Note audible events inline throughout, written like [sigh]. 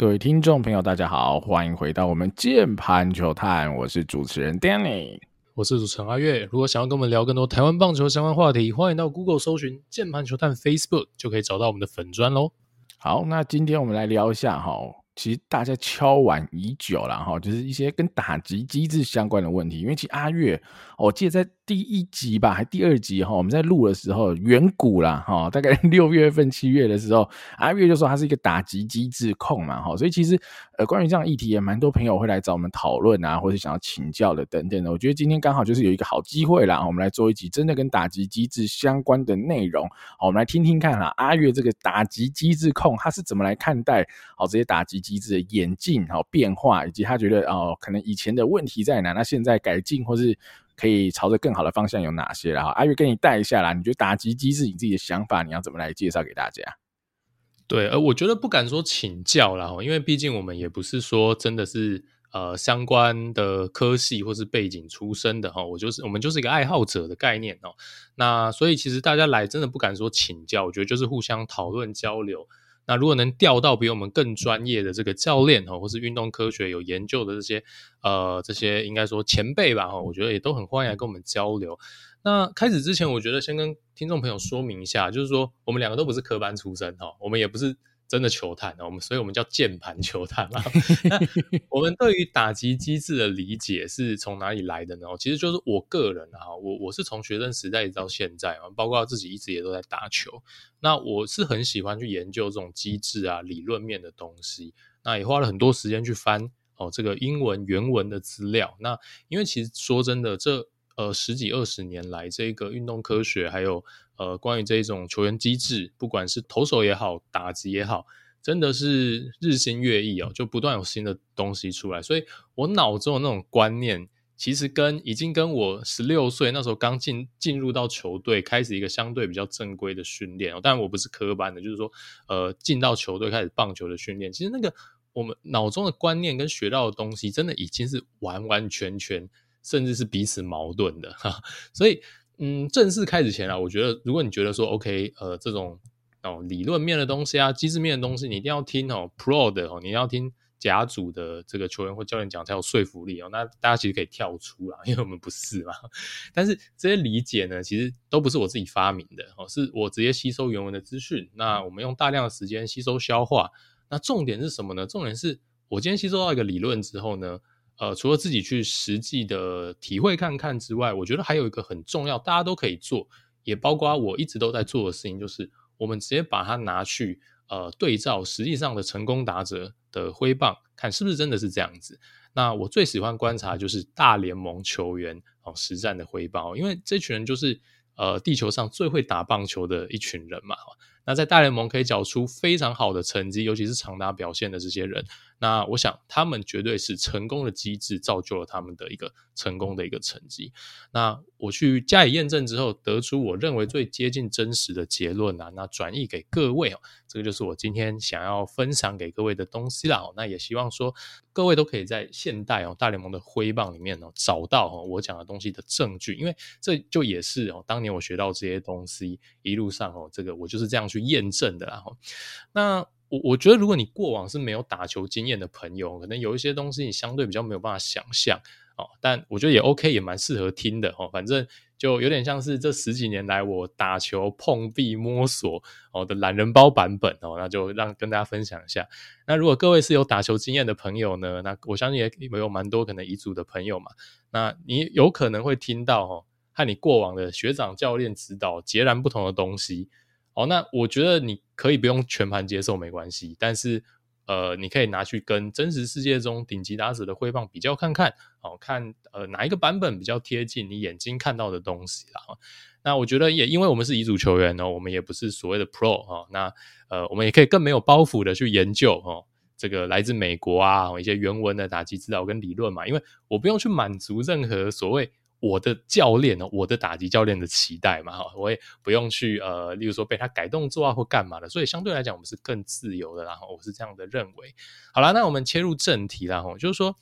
各位听众朋友，大家好，欢迎回到我们键盘球探，我是主持人 Danny，我是主持人阿月。如果想要跟我们聊更多台湾棒球相关话题，欢迎到 Google 搜寻键盘球探 Facebook，就可以找到我们的粉砖喽。好，那今天我们来聊一下哈。其实大家敲完已久了哈，就是一些跟打击机制相关的问题。因为其实阿月，我记得在第一集吧，还第二集哈，我们在录的时候，远古啦哈，大概 [laughs] 六月份、七月的时候，阿月就说他是一个打击机制控嘛哈，所以其实呃，关于这样议题，也蛮多朋友会来找我们讨论啊，或者想要请教的等等的。我觉得今天刚好就是有一个好机会啦，我们来做一集真的跟打击机制相关的内容。好，我们来听听看哈，阿月这个打击机制控他是怎么来看待好这些打击机制的演进、好变化，以及他觉得哦，可能以前的问题在哪，那现在改进或是可以朝着更好的方向有哪些？然后阿月跟你带一下啦，你觉得打击机制你自己的想法，你要怎么来介绍给大家？对，呃，我觉得不敢说请教啦，因为毕竟我们也不是说真的是呃相关的科系或是背景出身的哈，我就是我们就是一个爱好者的概念哦。那所以其实大家来真的不敢说请教，我觉得就是互相讨论交流。那如果能调到比我们更专业的这个教练哈，或是运动科学有研究的这些呃这些应该说前辈吧哈，我觉得也都很欢迎来跟我们交流。那开始之前，我觉得先跟听众朋友说明一下，就是说我们两个都不是科班出身哈，我们也不是。真的球探，我们所以我们叫键盘球探嘛。那 [laughs] 我们对于打击机制的理解是从哪里来的呢？其实就是我个人啊，我我是从学生时代到现在啊，包括自己一直也都在打球。那我是很喜欢去研究这种机制啊、理论面的东西。那也花了很多时间去翻哦这个英文原文的资料。那因为其实说真的，这呃十几二十年来，这个运动科学还有。呃，关于这种球员机制，不管是投手也好，打击也好，真的是日新月异哦，就不断有新的东西出来。所以我脑中的那种观念，其实跟已经跟我十六岁那时候刚进进入到球队，开始一个相对比较正规的训练哦。当然我不是科班的，就是说，呃，进到球队开始棒球的训练，其实那个我们脑中的观念跟学到的东西，真的已经是完完全全，甚至是彼此矛盾的哈。所以。嗯，正式开始前啊，我觉得如果你觉得说 OK，呃，这种哦理论面的东西啊，机制面的东西，你一定要听哦，Pro 的哦，你要听甲组的这个球员或教练讲才有说服力哦。那大家其实可以跳出啦，因为我们不是嘛。但是这些理解呢，其实都不是我自己发明的哦，是我直接吸收原文的资讯。那我们用大量的时间吸收消化。那重点是什么呢？重点是我今天吸收到一个理论之后呢，呃，除了自己去实际的体会看看之外，我觉得还有一个很重要，大家都可以做，也包括我一直都在做的事情，就是我们直接把它拿去呃对照实际上的成功打者的挥棒，看是不是真的是这样子。那我最喜欢观察就是大联盟球员哦实战的挥棒，因为这群人就是呃地球上最会打棒球的一群人嘛。那在大联盟可以缴出非常好的成绩，尤其是长达表现的这些人。那我想，他们绝对是成功的机制造就了他们的一个成功的一个成绩。那我去加以验证之后，得出我认为最接近真实的结论啊，那转译给各位哦，这个就是我今天想要分享给各位的东西啦。那也希望说，各位都可以在现代哦大联盟的挥棒里面哦找到哦我讲的东西的证据，因为这就也是哦当年我学到这些东西一路上哦这个我就是这样去验证的啦。那。我我觉得，如果你过往是没有打球经验的朋友，可能有一些东西你相对比较没有办法想象哦。但我觉得也 OK，也蛮适合听的哦。反正就有点像是这十几年来我打球碰壁摸索哦的懒人包版本哦。那就让跟大家分享一下。那如果各位是有打球经验的朋友呢，那我相信也有蛮多可能乙组的朋友嘛。那你有可能会听到哦，和你过往的学长教练指导截然不同的东西。哦，那我觉得你可以不用全盘接受没关系，但是呃，你可以拿去跟真实世界中顶级打者的挥棒比较看看，哦，看呃哪一个版本比较贴近你眼睛看到的东西啦。那我觉得也因为我们是乙组球员哦，我们也不是所谓的 Pro 哦，那呃我们也可以更没有包袱的去研究哦，这个来自美国啊一些原文的打击指导跟理论嘛，因为我不用去满足任何所谓。我的教练呢，我的打击教练的期待嘛，哈，我也不用去呃，例如说被他改动作啊或干嘛的，所以相对来讲我们是更自由的，然后我是这样的认为。好啦，那我们切入正题啦，哈，就是说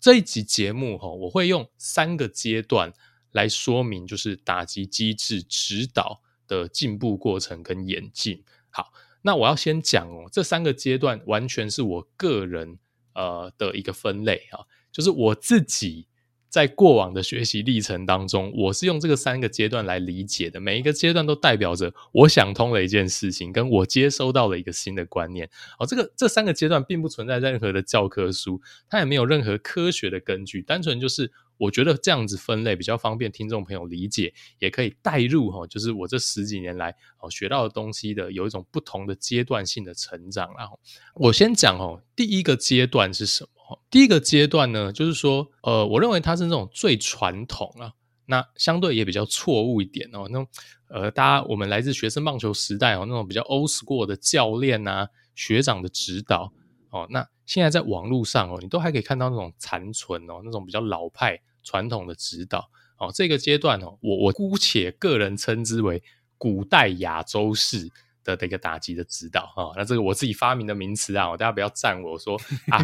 这一集节目哈，我会用三个阶段来说明，就是打击机制指导的进步过程跟演进。好，那我要先讲哦，这三个阶段完全是我个人呃的一个分类啊，就是我自己。在过往的学习历程当中，我是用这个三个阶段来理解的。每一个阶段都代表着我想通了一件事情，跟我接收到了一个新的观念。哦，这个这三个阶段并不存在任何的教科书，它也没有任何科学的根据，单纯就是我觉得这样子分类比较方便听众朋友理解，也可以带入哈，就是我这十几年来哦学到的东西的有一种不同的阶段性的成长。然后我先讲哦，第一个阶段是什么？第一个阶段呢，就是说，呃，我认为它是那种最传统啊，那相对也比较错误一点哦。那种呃，大家我们来自学生棒球时代哦，那种比较 old school 的教练啊、学长的指导哦，那现在在网络上哦，你都还可以看到那种残存哦，那种比较老派传统的指导哦。这个阶段哦，我我姑且个人称之为古代亚洲式。的这个打击的指导啊，那这个我自己发明的名词啊，大家不要赞我说 [laughs] 啊，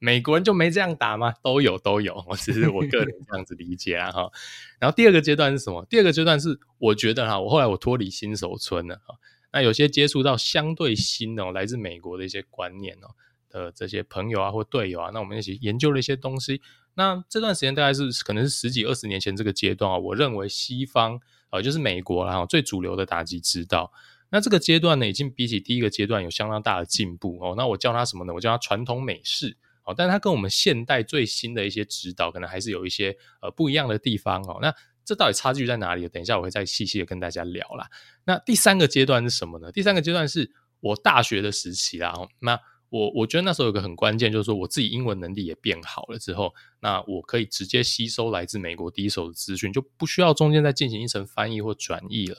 美国人就没这样打吗？都有都有，我只是我个人这样子理解啊哈。然后第二个阶段是什么？第二个阶段是我觉得哈，我后来我脱离新手村了哈，那有些接触到相对新的来自美国的一些观念哦的这些朋友啊或队友啊，那我们一起研究了一些东西。那这段时间大概是可能是十几二十年前这个阶段啊，我认为西方呃就是美国然后最主流的打击指导。那这个阶段呢，已经比起第一个阶段有相当大的进步哦。那我叫它什么呢？我叫它传统美式哦。但是它跟我们现代最新的一些指导，可能还是有一些呃不一样的地方哦。那这到底差距在哪里？等一下我会再细细的跟大家聊啦。那第三个阶段是什么呢？第三个阶段是我大学的时期啦。那我我觉得那时候有个很关键，就是说我自己英文能力也变好了之后，那我可以直接吸收来自美国第一手的资讯，就不需要中间再进行一层翻译或转译了。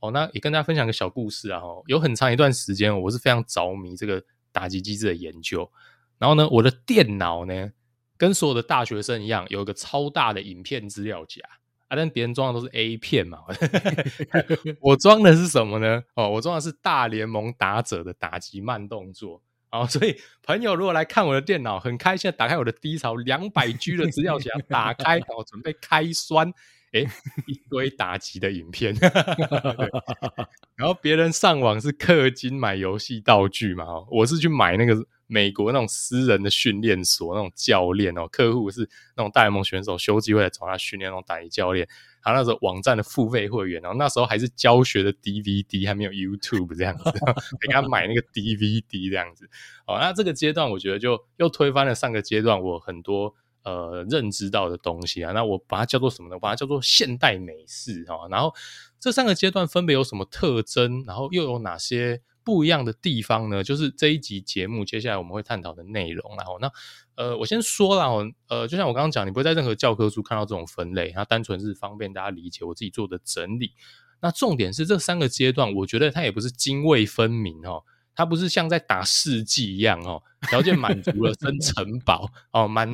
哦，那也跟大家分享个小故事啊！哦，有很长一段时间，我是非常着迷这个打击机制的研究。然后呢，我的电脑呢，跟所有的大学生一样，有一个超大的影片资料夹啊。但别人装的都是 A 片嘛，[laughs] 我装的是什么呢？哦，我装的是大联盟打者的打击慢动作。哦，所以朋友如果来看我的电脑，很开心的打开我的低潮两百 G 的资料夹，打开，我准备开酸。哎，一堆打击的影片，[laughs] 然后别人上网是氪金买游戏道具嘛，我是去买那个美国那种私人的训练所那种教练哦，客户是那种大联盟选手休机会来找他训练那种打击教练，他那时候网站的付费会员，然后那时候还是教学的 DVD，还没有 YouTube 这样子，[laughs] 给他买那个 DVD 这样子，哦，那这个阶段我觉得就又推翻了上个阶段我很多。呃，认知到的东西啊，那我把它叫做什么呢？把它叫做现代美式哈。然后这三个阶段分别有什么特征？然后又有哪些不一样的地方呢？就是这一集节目接下来我们会探讨的内容。然后那呃，我先说了，呃，就像我刚刚讲，你不会在任何教科书看到这种分类，它单纯是方便大家理解，我自己做的整理。那重点是这三个阶段，我觉得它也不是泾渭分明哦。它不是像在打世纪一样哦，条件满足了升城堡哦，满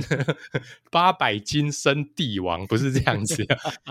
八百金升帝王，不是这样子。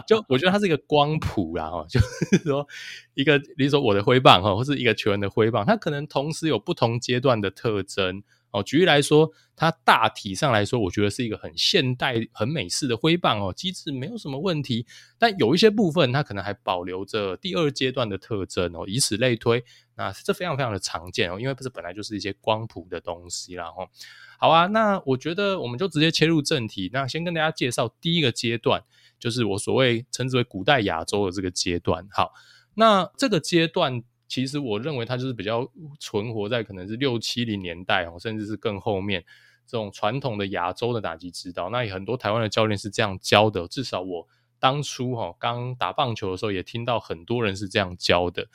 就我觉得它是一个光谱啦哦，就是说一个，比如说我的挥棒哈，或是一个球员的挥棒，它可能同时有不同阶段的特征。哦，举例来说，它大体上来说，我觉得是一个很现代、很美式的挥棒哦，机制没有什么问题。但有一些部分，它可能还保留着第二阶段的特征哦，以此类推。那这非常非常的常见哦，因为不是本来就是一些光谱的东西啦哦。好啊，那我觉得我们就直接切入正题。那先跟大家介绍第一个阶段，就是我所谓称之为古代亚洲的这个阶段。好，那这个阶段。其实我认为它就是比较存活在可能是六七零年代哦，甚至是更后面这种传统的亚洲的打击指导。那也很多台湾的教练是这样教的，至少我当初哈刚打棒球的时候也听到很多人是这样教的。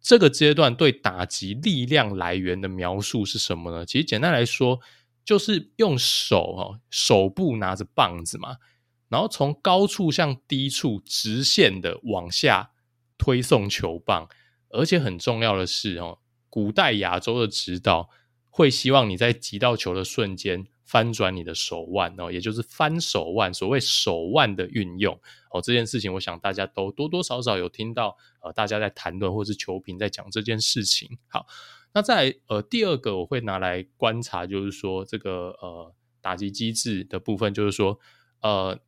这个阶段对打击力量来源的描述是什么呢？其实简单来说，就是用手哈手部拿着棒子嘛，然后从高处向低处直线的往下推送球棒。而且很重要的是哦，古代亚洲的指导会希望你在击到球的瞬间翻转你的手腕哦，也就是翻手腕，所谓手腕的运用哦，这件事情我想大家都多多少少有听到呃，大家在谈论或是球评在讲这件事情。好，那在呃第二个我会拿来观察，就是说这个呃打击机制的部分，就是说呃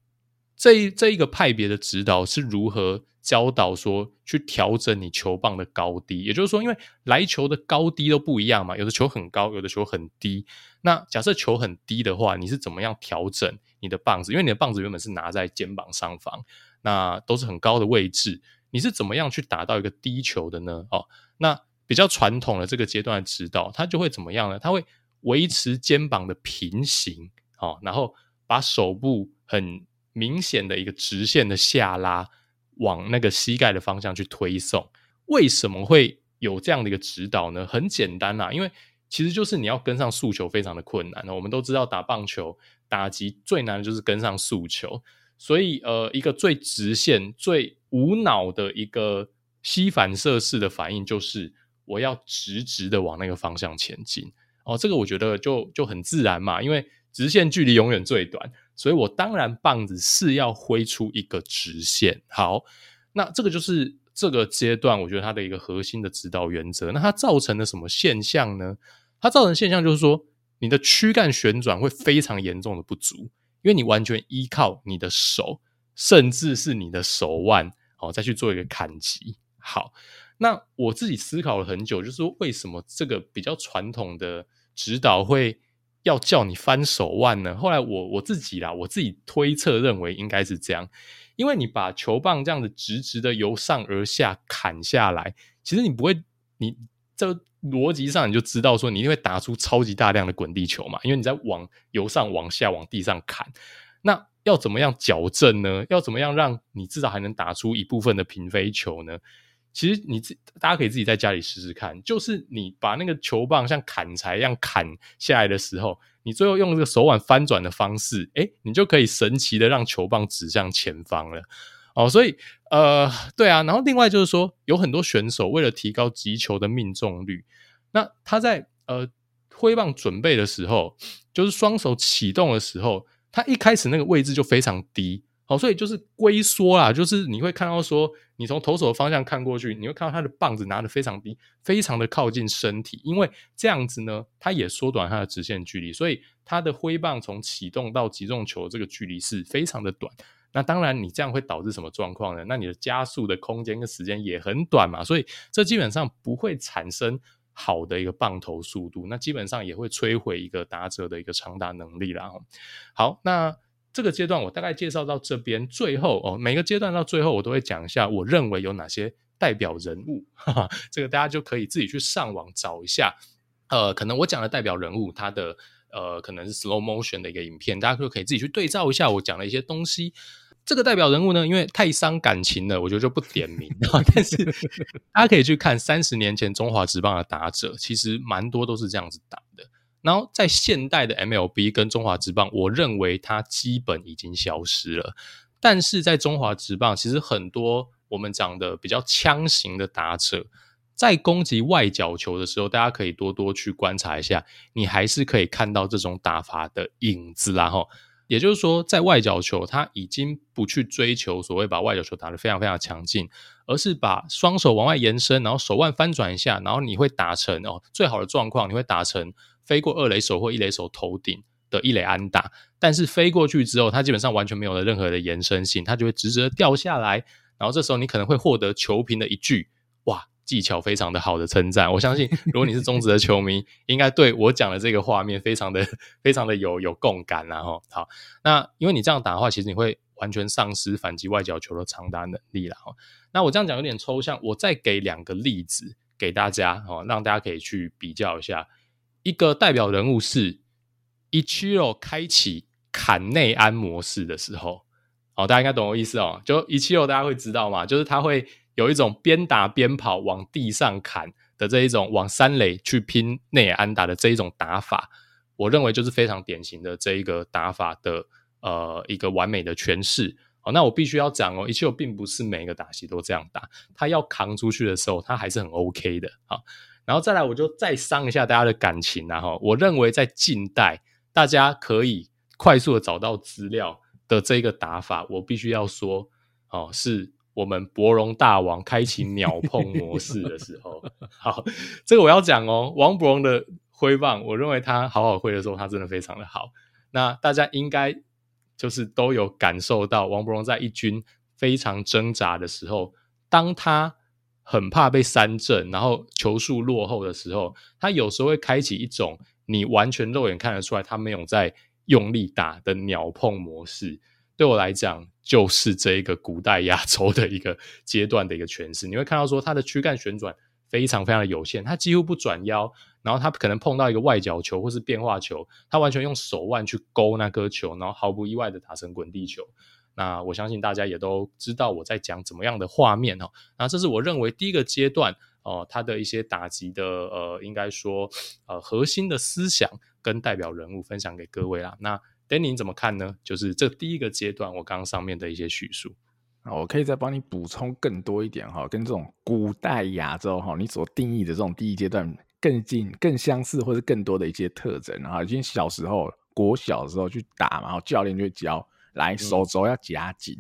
这一这一个派别的指导是如何教导说去调整你球棒的高低，也就是说，因为来球的高低都不一样嘛，有的球很高，有的球很低。那假设球很低的话，你是怎么样调整你的棒子？因为你的棒子原本是拿在肩膀上方，那都是很高的位置，你是怎么样去打到一个低球的呢？哦，那比较传统的这个阶段的指导，它就会怎么样呢？它会维持肩膀的平行，哦，然后把手部很明显的一个直线的下拉。往那个膝盖的方向去推送，为什么会有这样的一个指导呢？很简单啦，因为其实就是你要跟上速球非常的困难。我们都知道打棒球打击最难的就是跟上速球，所以呃，一个最直线、最无脑的一个吸反射式的反应就是我要直直的往那个方向前进。哦，这个我觉得就就很自然嘛，因为直线距离永远最短。所以我当然棒子是要挥出一个直线。好，那这个就是这个阶段，我觉得它的一个核心的指导原则。那它造成了什么现象呢？它造成现象就是说，你的躯干旋转会非常严重的不足，因为你完全依靠你的手，甚至是你的手腕，哦，再去做一个砍击。好，那我自己思考了很久，就是说为什么这个比较传统的指导会。要叫你翻手腕呢？后来我我自己啦，我自己推测认为应该是这样，因为你把球棒这样子直直的由上而下砍下来，其实你不会，你这逻辑上你就知道说你一定会打出超级大量的滚地球嘛，因为你在往由上往下往地上砍，那要怎么样矫正呢？要怎么样让你至少还能打出一部分的平飞球呢？其实你自大家可以自己在家里试试看，就是你把那个球棒像砍柴一样砍下来的时候，你最后用这个手腕翻转的方式，诶，你就可以神奇的让球棒指向前方了。哦，所以呃，对啊，然后另外就是说，有很多选手为了提高击球的命中率，那他在呃挥棒准备的时候，就是双手启动的时候，他一开始那个位置就非常低。好，所以就是龟缩啦，就是你会看到说，你从投手的方向看过去，你会看到他的棒子拿得非常低，非常的靠近身体，因为这样子呢，它也缩短它的直线距离，所以它的挥棒从启动到击中球这个距离是非常的短。那当然，你这样会导致什么状况呢？那你的加速的空间跟时间也很短嘛，所以这基本上不会产生好的一个棒头速度，那基本上也会摧毁一个打者的一个长打能力啦。好，那。这个阶段我大概介绍到这边，最后哦，每个阶段到最后我都会讲一下，我认为有哪些代表人物，哈哈，这个大家就可以自己去上网找一下。呃，可能我讲的代表人物，他的呃可能是 slow motion 的一个影片，大家就可以自己去对照一下我讲的一些东西。这个代表人物呢，因为太伤感情了，我觉得就不点名。[laughs] 但是大家可以去看三十年前中华职棒的打者，其实蛮多都是这样子打的。然后在现代的 MLB 跟中华职棒，我认为它基本已经消失了。但是在中华职棒，其实很多我们讲的比较枪型的打者，在攻击外角球的时候，大家可以多多去观察一下，你还是可以看到这种打法的影子啦。哈，也就是说，在外角球，他已经不去追求所谓把外角球打得非常非常强劲，而是把双手往外延伸，然后手腕翻转一下，然后你会打成哦，最好的状况你会打成。飞过二垒手或一垒手头顶的一垒安打，但是飞过去之后，它基本上完全没有了任何的延伸性，它就会直直的掉下来。然后这时候你可能会获得球评的一句“哇，技巧非常的好”的称赞。我相信，[laughs] 如果你是中职的球迷，应该对我讲的这个画面非常的、[laughs] 非常的有有共感。然后，好，那因为你这样打的话，其实你会完全丧失反击外角球的长打能力了。那我这样讲有点抽象，我再给两个例子给大家，哦，让大家可以去比较一下。一个代表人物是一七六开启砍内安模式的时候，哦，大家应该懂我意思哦。就一七六大家会知道嘛？就是他会有一种边打边跑往地上砍的这一种往三垒去拼内安打的这一种打法，我认为就是非常典型的这一个打法的呃一个完美的诠释。哦，那我必须要讲哦，一七六并不是每一个打席都这样打，他要扛出去的时候，他还是很 OK 的啊。然后再来，我就再伤一下大家的感情然后，我认为在近代，大家可以快速的找到资料的这个打法，我必须要说，哦，是我们博荣大王开启秒碰模式的时候。好，这个我要讲哦，王柏融的挥棒，我认为他好好挥的时候，他真的非常的好。那大家应该就是都有感受到，王柏融在一军非常挣扎的时候，当他很怕被三振，然后球速落后的时候，他有时候会开启一种你完全肉眼看得出来他没有在用力打的鸟碰模式。对我来讲，就是这一个古代亚洲的一个阶段的一个诠释。你会看到说，他的躯干旋转非常非常的有限，他几乎不转腰，然后他可能碰到一个外角球或是变化球，他完全用手腕去勾那颗球，然后毫不意外的打成滚地球。那我相信大家也都知道我在讲怎么样的画面哦。那这是我认为第一个阶段哦，他的一些打击的呃，应该说呃核心的思想跟代表人物分享给各位啦。那 Danny 怎么看呢？就是这第一个阶段，我刚刚上面的一些叙述，我可以再帮你补充更多一点哈，跟这种古代亚洲哈，你所定义的这种第一阶段更近、更相似，或是更多的一些特征啊。已经小时候国小的时候去打嘛，教练就会教。来，手肘要夹紧，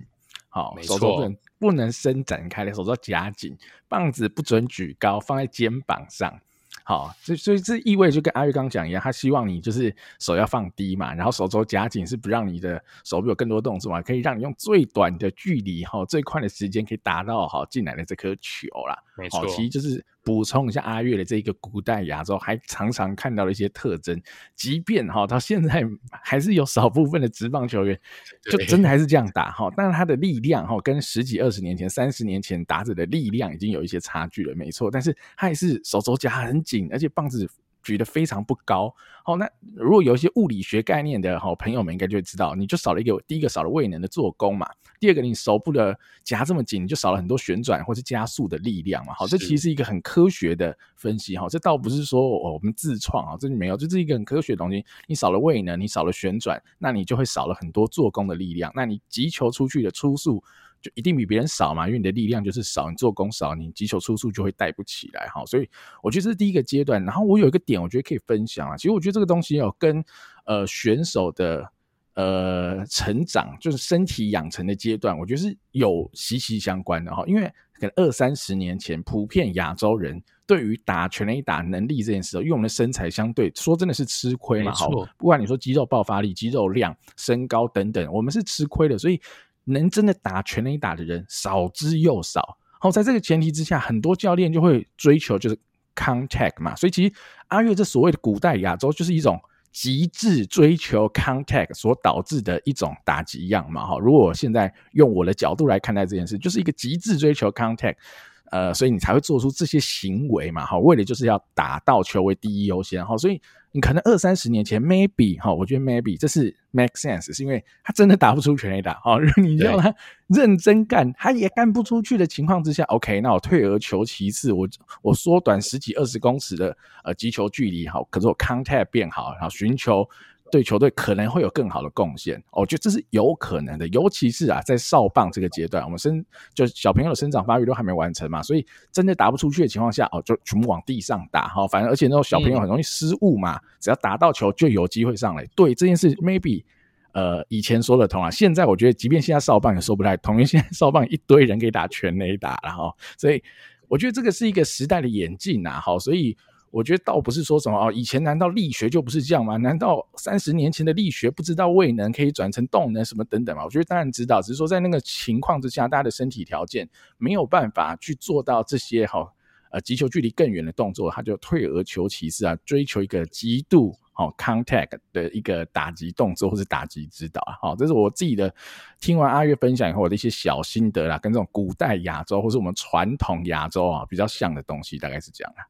好、嗯，手肘不能不能伸展开来，手肘要夹紧，棒子不准举高，放在肩膀上，好，所以所以这意味就跟阿玉刚讲一样，他希望你就是手要放低嘛，然后手肘夹紧是不让你的手臂有更多动作嘛，可以让你用最短的距离哈，最快的时间可以打到好进来的这颗球啦，没错，其实就是。补充一下阿月的这个古代亚洲，还常常看到的一些特征，即便哈到现在还是有少部分的职棒球员，[laughs] 就真的还是这样打哈，但是他的力量哈跟十几二十年前、三十年前打者的力量已经有一些差距了，没错，但是他还是手肘夹很紧，而且棒子。举得非常不高，好，那如果有一些物理学概念的好朋友们应该就会知道，你就少了一个第一个少了位能的做工嘛，第二个你手部的夹这么紧，你就少了很多旋转或是加速的力量嘛，好，这其实是一个很科学的分析哈，这倒不是说我们自创啊，这没有，这是一个很科学的东西，你少了位能，你少了旋转，那你就会少了很多做工的力量，那你击球出去的初速。就一定比别人少嘛，因为你的力量就是少，你做工少，你击球出速就会带不起来哈。所以我觉得这是第一个阶段。然后我有一个点，我觉得可以分享啊。其实我觉得这个东西哦跟呃选手的呃成长，就是身体养成的阶段，我觉得是有息息相关的哈。因为可能二三十年前，普遍亚洲人对于打全垒打能力这件事，因为我们的身材相对说真的是吃亏嘛。好，不管你说肌肉爆发力、肌肉量、身高等等，我们是吃亏的，所以。能真的打全垒打的人少之又少。好，在这个前提之下，很多教练就会追求就是 contact 嘛。所以其实阿月这所谓的古代亚洲，就是一种极致追求 contact 所导致的一种打击样嘛。哈，如果我现在用我的角度来看待这件事，就是一个极致追求 contact。呃，所以你才会做出这些行为嘛，哈，为了就是要打到球为第一优先，哈，所以你可能二三十年前，maybe 哈，我觉得 maybe 这是 make sense，是因为他真的打不出全垒打，哈，[laughs] 你叫他认真干，他也干不出去的情况之下，OK，那我退而求其次，我我缩短十几二十公尺的呃击球距离，哈，可是我 contact 变好，然后寻求。对球队可能会有更好的贡献，我觉得这是有可能的，尤其是啊，在少棒这个阶段，我们生就小朋友的生长发育都还没完成嘛，所以真的打不出去的情况下，哦，就全部往地上打哈，反正而且那种小朋友很容易失误嘛，嗯、只要打到球就有机会上来。对这件事，maybe 呃以前说得通啊，现在我觉得即便现在少棒也说不太通，因为现在少棒一堆人可以打全垒打了哈，所以我觉得这个是一个时代的演进呐，好，所以。我觉得倒不是说什么哦，以前难道力学就不是这样吗？难道三十年前的力学不知道位能可以转成动能什么等等吗？我觉得当然知道，只是说在那个情况之下，大家的身体条件没有办法去做到这些好呃击球距离更远的动作，他就退而求其次啊，追求一个极度好 contact 的一个打击动作或是打击指导啊。好，这是我自己的听完阿月分享以后我的一些小心得啦，跟这种古代亚洲或是我们传统亚洲啊比较像的东西，大概是这样啊。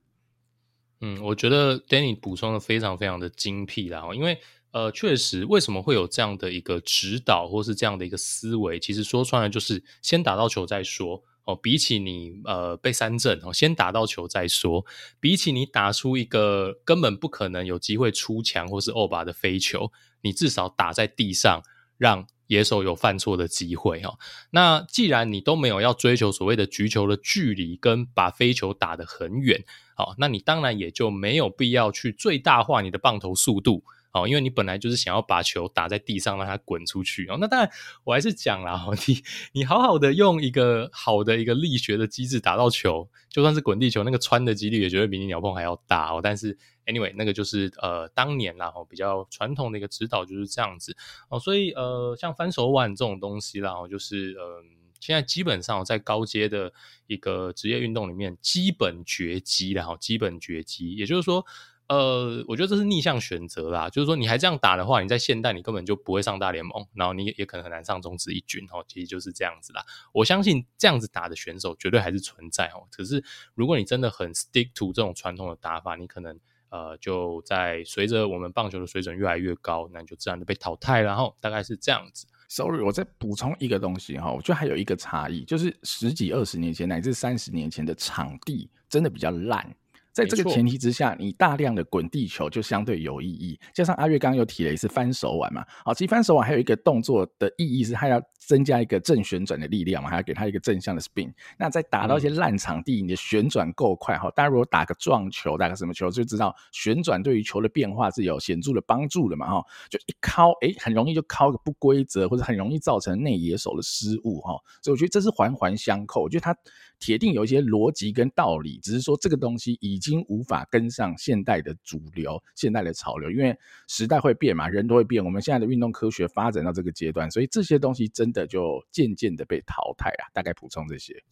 嗯，我觉得 Danny 补充的非常非常的精辟啦，因为呃，确实为什么会有这样的一个指导或是这样的一个思维，其实说穿了就是先打到球再说哦。比起你呃被三振哦，先打到球再说，比起你打出一个根本不可能有机会出墙或是欧巴的飞球，你至少打在地上让。野手有犯错的机会哈，那既然你都没有要追求所谓的局球的距离跟把飞球打得很远，好，那你当然也就没有必要去最大化你的棒头速度。哦，因为你本来就是想要把球打在地上，让它滚出去哦。那当然，我还是讲啦，你你好好的用一个好的一个力学的机制打到球，就算是滚地球，那个穿的几率也绝对比你鸟碰还要大哦。但是，anyway，那个就是呃当年啦，比较传统的一个指导就是这样子哦。所以呃，像翻手腕这种东西啦，就是呃。现在基本上在高阶的一个职业运动里面，基本绝迹了哈，基本绝迹，也就是说。呃，我觉得这是逆向选择啦，就是说你还这样打的话，你在现代你根本就不会上大联盟，然后你也可能很难上中职一军哦，其实就是这样子啦。我相信这样子打的选手绝对还是存在哦，可是如果你真的很 stick to 这种传统的打法，你可能呃就在随着我们棒球的水准越来越高，那你就自然的被淘汰，然后大概是这样子。Sorry，我再补充一个东西哈，我觉得还有一个差异，就是十几二十年前乃至三十年前的场地真的比较烂。在这个前提之下，你大量的滚地球就相对有意义。加上阿月刚刚又提了一次翻手腕嘛，好，其实翻手腕还有一个动作的意义是，它要增加一个正旋转的力量嘛，还要给它一个正向的 spin。那在打到一些烂场地，你的旋转够快哈，大家如果打个撞球，打个什么球，就知道旋转对于球的变化是有显著的帮助的嘛哈。就一敲，哎，很容易就敲个不规则，或者很容易造成内野手的失误哈。所以我觉得这是环环相扣，我觉得它铁定有一些逻辑跟道理，只是说这个东西已经。无法跟上现代的主流、现代的潮流，因为时代会变嘛，人都会变。我们现在的运动科学发展到这个阶段，所以这些东西真的就渐渐的被淘汰了。大概补充这些。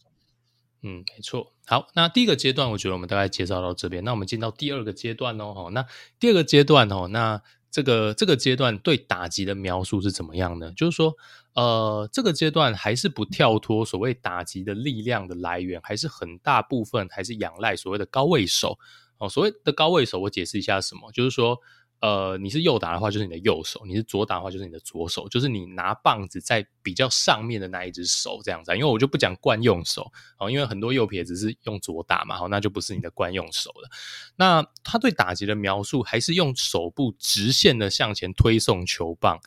嗯，没错。好，那第一个阶段，我觉得我们大概介绍到这边。那我们进到第二个阶段哦。那第二个阶段哦，那这个这个阶段对打击的描述是怎么样呢？就是说。呃，这个阶段还是不跳脱所谓打击的力量的来源，还是很大部分还是仰赖所谓的高位手哦。所谓的高位手，我解释一下什么，就是说，呃，你是右打的话，就是你的右手；你是左打的话，就是你的左手，就是你拿棒子在比较上面的那一只手这样子。因为我就不讲惯用手哦，因为很多右撇子是用左打嘛，好，那就不是你的惯用手了。那他对打击的描述，还是用手部直线的向前推送球棒。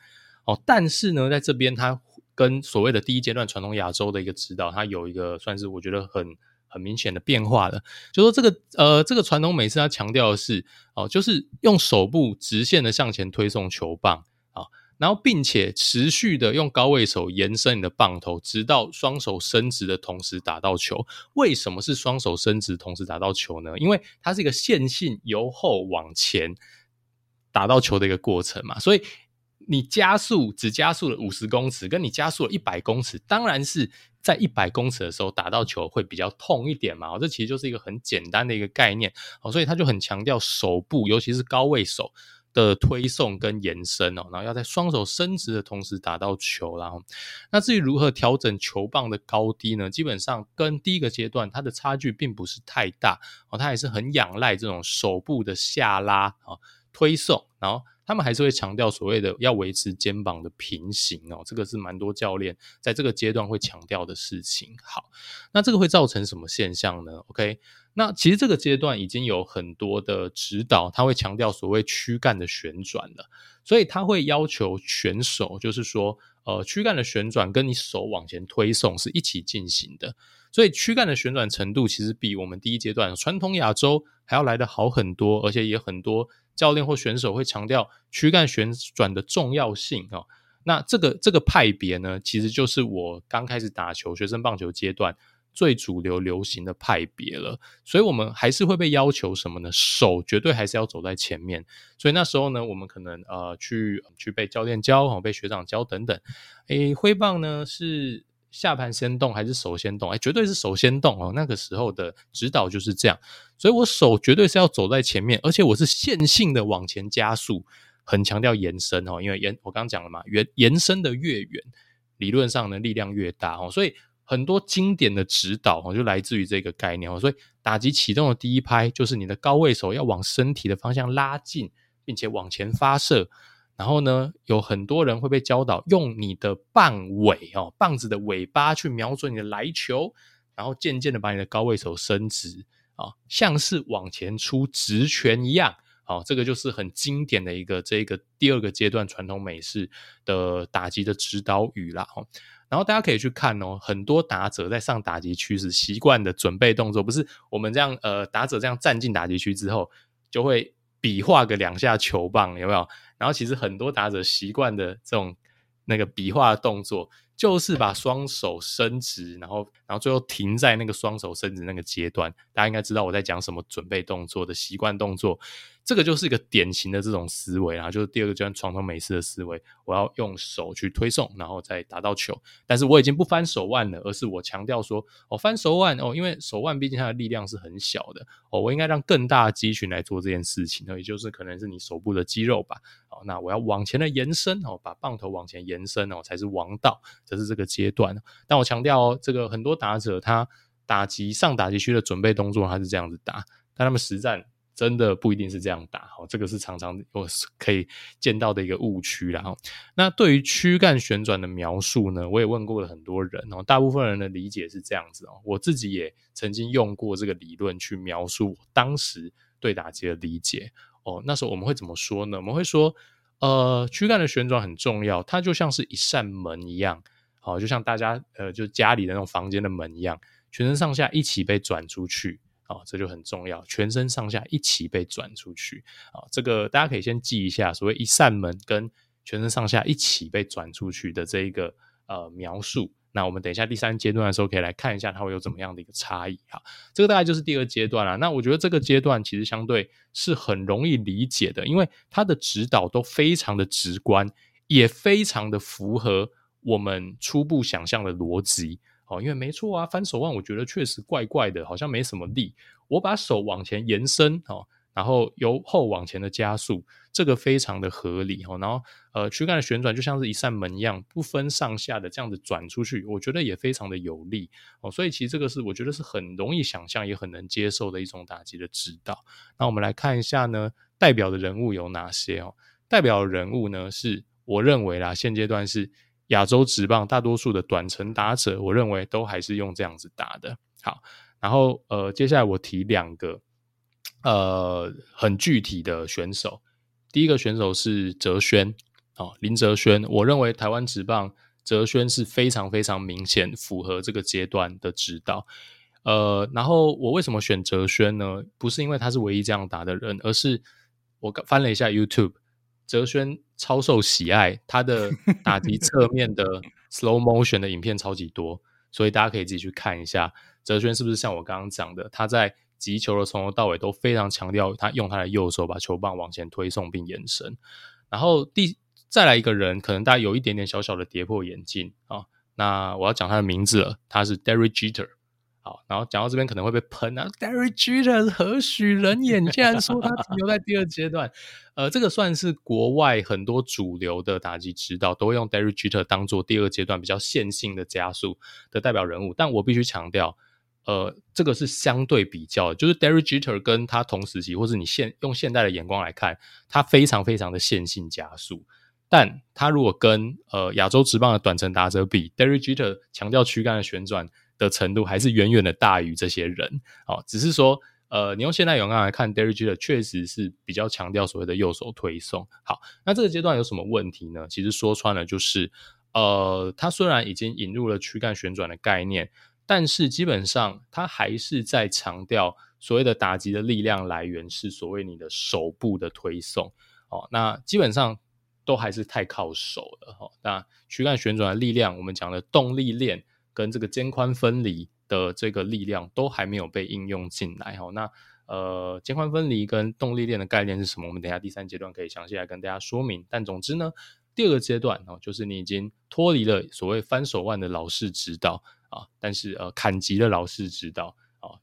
哦，但是呢，在这边它跟所谓的第一阶段传统亚洲的一个指导，它有一个算是我觉得很很明显的变化了。就说这个呃，这个传统美式它强调的是哦，就是用手部直线的向前推送球棒啊，然后并且持续的用高位手延伸你的棒头，直到双手伸直的同时打到球。为什么是双手伸直同时打到球呢？因为它是一个线性由后往前打到球的一个过程嘛，所以。你加速只加速了五十公尺，跟你加速了一百公尺，当然是在一百公尺的时候打到球会比较痛一点嘛。这其实就是一个很简单的一个概念哦，所以他就很强调手部，尤其是高位手的推送跟延伸哦，然后要在双手伸直的同时打到球。然后，那至于如何调整球棒的高低呢？基本上跟第一个阶段它的差距并不是太大哦，它还是很仰赖这种手部的下拉啊推送，然后。他们还是会强调所谓的要维持肩膀的平行哦，这个是蛮多教练在这个阶段会强调的事情。好，那这个会造成什么现象呢？OK，那其实这个阶段已经有很多的指导，他会强调所谓躯干的旋转了，所以他会要求选手，就是说，呃，躯干的旋转跟你手往前推送是一起进行的，所以躯干的旋转程度其实比我们第一阶段传统亚洲还要来得好很多，而且也很多。教练或选手会强调躯干旋转的重要性哦。那这个这个派别呢，其实就是我刚开始打球学生棒球阶段最主流流行的派别了。所以，我们还是会被要求什么呢？手绝对还是要走在前面。所以那时候呢，我们可能呃去去被教练教哦，被学长教等等。诶，挥棒呢是。下盘先动还是手先动？哎，绝对是手先动哦。那个时候的指导就是这样，所以我手绝对是要走在前面，而且我是线性的往前加速，很强调延伸哦。因为延我刚刚讲了嘛，延延伸的越远，理论上呢力量越大哦。所以很多经典的指导哦，就来自于这个概念哦。所以打击启动的第一拍，就是你的高位手要往身体的方向拉近，并且往前发射。然后呢，有很多人会被教导用你的棒尾哦，棒子的尾巴去瞄准你的来球，然后渐渐的把你的高位手伸直啊，像是往前出直拳一样。好，这个就是很经典的一个这个第二个阶段传统美式的打击的指导语啦。然后大家可以去看哦，很多打者在上打击区时习惯的准备动作，不是我们这样呃，打者这样站进打击区之后就会比划个两下球棒，有没有？然后其实很多打者习惯的这种那个笔画动作，就是把双手伸直，然后然后最后停在那个双手伸直那个阶段。大家应该知道我在讲什么准备动作的习惯动作。这个就是一个典型的这种思维，然后就是第二个阶段传统美式的思维，我要用手去推送，然后再打到球。但是我已经不翻手腕了，而是我强调说，哦，翻手腕哦，因为手腕毕竟它的力量是很小的哦，我应该让更大的肌群来做这件事情，那也就是可能是你手部的肌肉吧。哦，那我要往前的延伸哦，把棒头往前延伸哦，才是王道，这是这个阶段。但我强调哦，这个很多打者他打击上打击区的准备动作他是这样子打，但他们实战。真的不一定是这样打哦，这个是常常我可以见到的一个误区。然后，那对于躯干旋转的描述呢，我也问过了很多人哦，大部分人的理解是这样子哦，我自己也曾经用过这个理论去描述我当时对打击的理解哦。那时候我们会怎么说呢？我们会说，呃，躯干的旋转很重要，它就像是一扇门一样，好，就像大家呃，就家里的那种房间的门一样，全身上下一起被转出去。哦，这就很重要，全身上下一起被转出去啊！这个大家可以先记一下，所谓一扇门跟全身上下一起被转出去的这一个呃描述。那我们等一下第三阶段的时候，可以来看一下它会有怎么样的一个差异哈。这个大概就是第二阶段了。那我觉得这个阶段其实相对是很容易理解的，因为它的指导都非常的直观，也非常的符合我们初步想象的逻辑。哦，因为没错啊，翻手腕我觉得确实怪怪的，好像没什么力。我把手往前延伸，哦，然后由后往前的加速，这个非常的合理，哦。然后，呃，躯干的旋转就像是一扇门一样，不分上下的这样子转出去，我觉得也非常的有力。哦，所以其实这个是我觉得是很容易想象，也很能接受的一种打击的指导。那我们来看一下呢，代表的人物有哪些哦？代表人物呢，是我认为啦，现阶段是。亚洲职棒大多数的短程打者，我认为都还是用这样子打的。好，然后呃，接下来我提两个呃很具体的选手。第一个选手是哲轩，哦，林哲轩。我认为台湾职棒哲轩是非常非常明显符合这个阶段的指导。呃，然后我为什么选哲轩呢？不是因为他是唯一这样打的人，而是我翻了一下 YouTube。哲轩超受喜爱，他的 [laughs] 打击侧面的 slow motion 的影片超级多，所以大家可以自己去看一下。哲轩是不是像我刚刚讲的，他在击球的从头到尾都非常强调他用他的右手把球棒往前推送并延伸。然后第再来一个人，可能大家有一点点小小的跌破眼镜啊，那我要讲他的名字了，他是 Derek Jeter。好，然后讲到这边可能会被喷啊，Derek Jeter 何许人也？竟然说他停留在第二阶段，呃，这个算是国外很多主流的打击指导都会用 Derek Jeter 当做第二阶段比较线性的加速的代表人物，但我必须强调，呃，这个是相对比较，就是 Derek Jeter 跟他同时期，或是你现用现代的眼光来看，他非常非常的线性加速，但他如果跟呃亚洲直棒的短程打者比，Derek Jeter 强调躯干的旋转。的程度还是远远的大于这些人，哦，只是说，呃，你用现代眼光来看，Derek Jeter 确实是比较强调所谓的右手推送。好，那这个阶段有什么问题呢？其实说穿了就是，呃，他虽然已经引入了躯干旋转的概念，但是基本上他还是在强调所谓的打击的力量来源是所谓你的手部的推送。哦，那基本上都还是太靠手了。哈、哦，那躯干旋转的力量，我们讲的动力链。跟这个肩宽分离的这个力量都还没有被应用进来哈，那呃肩宽分离跟动力链的概念是什么？我们等下第三阶段可以详细来跟大家说明。但总之呢，第二个阶段哦，就是你已经脱离了所谓翻手腕的老式指导啊，但是呃砍级的老式指导啊，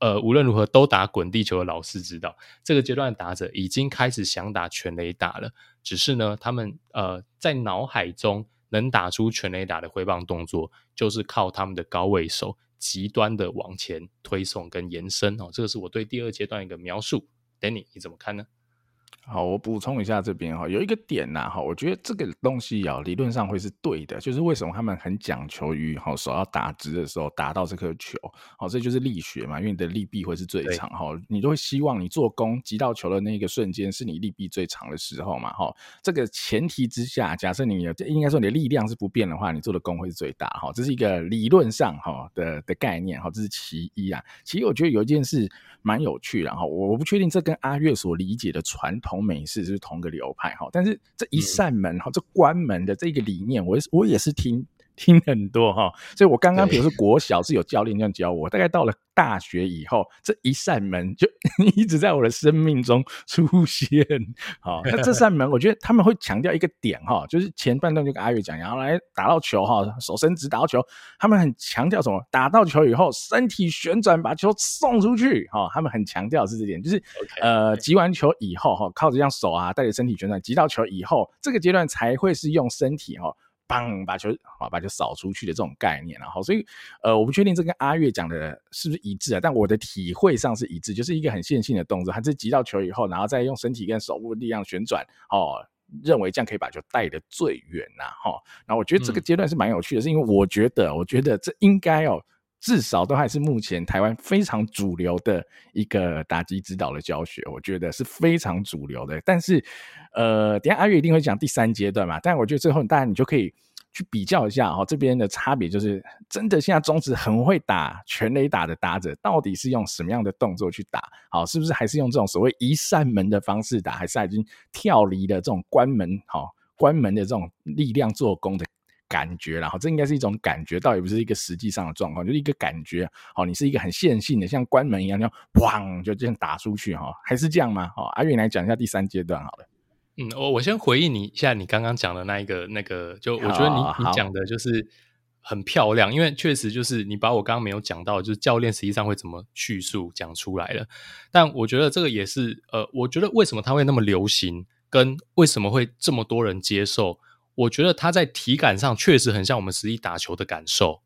呃无论如何都打滚地球的老式指导，这个阶段的打者已经开始想打全垒打了，只是呢他们呃在脑海中。能打出全垒打的挥棒动作，就是靠他们的高位手极端的往前推送跟延伸哦。这个是我对第二阶段一个描述。Danny，你怎么看呢？好，我补充一下这边哈，有一个点呐哈，我觉得这个东西啊，理论上会是对的，就是为什么他们很讲求于哈手要打直的时候打到这颗球，好，这就是力学嘛，因为你的力臂会是最长哈，你都会希望你做攻击到球的那个瞬间是你力臂最长的时候嘛哈，这个前提之下，假设你有应该说你的力量是不变的话，你做的攻会是最大哈，这是一个理论上哈的的概念哈，这是其一啊，其实我觉得有一件事蛮有趣的哈，我我不确定这跟阿月所理解的传统。美式是同个流派哈，但是这一扇门哈，这关门的这个理念，我我也是听听很多哈。所以我刚刚比如说国小是有教练这样教我，大概到了大学以后，这一扇门就 [laughs] 一直在我的生命中出现。好，[laughs] 那这扇门我觉得他们会强调一个点哈，就是前半段就跟阿月讲，然后来打到球哈，手伸直打到球，他们很强调什么？打到球以后身体旋转把球送出去哈，他们很强调是这点，就是呃击完球以后哈，靠着这样手啊带着身体旋转击到球以后，这个阶段才会是用身体哈。棒，把球好，把球扫出去的这种概念，然后，所以，呃，我不确定这跟阿月讲的是不是一致啊？但我的体会上是一致，就是一个很线性的动作，他是击到球以后，然后再用身体跟手部的力量旋转，哦，认为这样可以把球带得最远呐，哈。然后我觉得这个阶段是蛮有趣的，是因为我觉得，我觉得这应该哦，至少都还是目前台湾非常主流的一个打击指导的教学，我觉得是非常主流的。但是，呃，等下阿月一定会讲第三阶段嘛，但我觉得最后大家你就可以。去比较一下哦，这边的差别就是，真的现在中职很会打全垒打的打者，到底是用什么样的动作去打？好，是不是还是用这种所谓一扇门的方式打，还是已经跳离了这种关门？好，关门的这种力量做工的感觉，然后这应该是一种感觉，倒也不是一个实际上的状况，就是一个感觉。好，你是一个很线性的，像关门一样，那样砰就这样打出去哈，还是这样吗？好，阿跃来讲一下第三阶段好了。嗯，我我先回应你一下，你刚刚讲的那一个那个，就我觉得你你讲的就是很漂亮，因为确实就是你把我刚刚没有讲到，就是教练实际上会怎么叙述讲出来了。但我觉得这个也是呃，我觉得为什么它会那么流行，跟为什么会这么多人接受，我觉得它在体感上确实很像我们实际打球的感受。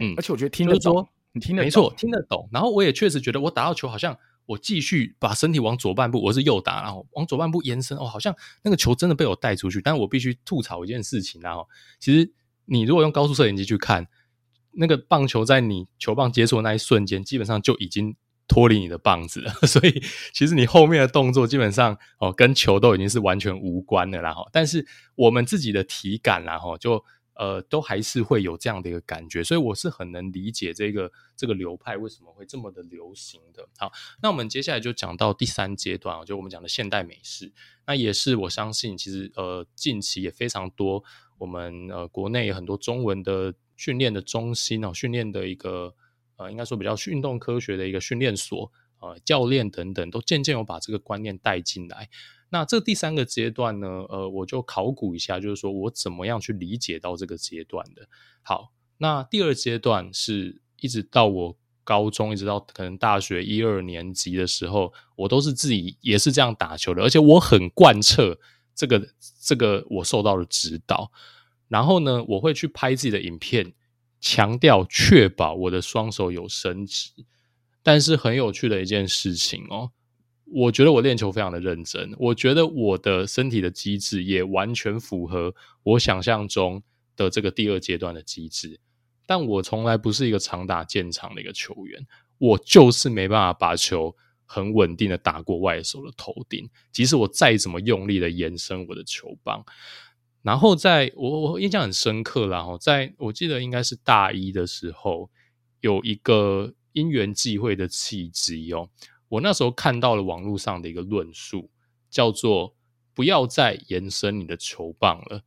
嗯，而且我觉得听得懂，你听得没错，听得懂。然后我也确实觉得我打到球好像。我继续把身体往左半部，我是右打，然后往左半部延伸，哦，好像那个球真的被我带出去。但是我必须吐槽一件事情，然后其实你如果用高速摄影机去看，那个棒球在你球棒接触的那一瞬间，基本上就已经脱离你的棒子。[laughs] 所以其实你后面的动作基本上哦，跟球都已经是完全无关的，啦。哈但是我们自己的体感，然后就。呃，都还是会有这样的一个感觉，所以我是很能理解这个这个流派为什么会这么的流行的。好，那我们接下来就讲到第三阶段，就我们讲的现代美式，那也是我相信其实呃近期也非常多，我们呃国内很多中文的训练的中心哦，训练的一个呃应该说比较运动科学的一个训练所，呃教练等等都渐渐有把这个观念带进来。那这第三个阶段呢，呃，我就考古一下，就是说我怎么样去理解到这个阶段的。好，那第二阶段是一直到我高中，一直到可能大学一二年级的时候，我都是自己也是这样打球的，而且我很贯彻这个这个我受到的指导。然后呢，我会去拍自己的影片，强调确保我的双手有伸直。但是很有趣的一件事情哦。我觉得我练球非常的认真，我觉得我的身体的机制也完全符合我想象中的这个第二阶段的机制，但我从来不是一个长打见长的一个球员，我就是没办法把球很稳定的打过外手的头顶，即使我再怎么用力的延伸我的球棒，然后在我我印象很深刻啦，在我记得应该是大一的时候，有一个因缘际会的契机哦。我那时候看到了网络上的一个论述，叫做“不要再延伸你的球棒了”。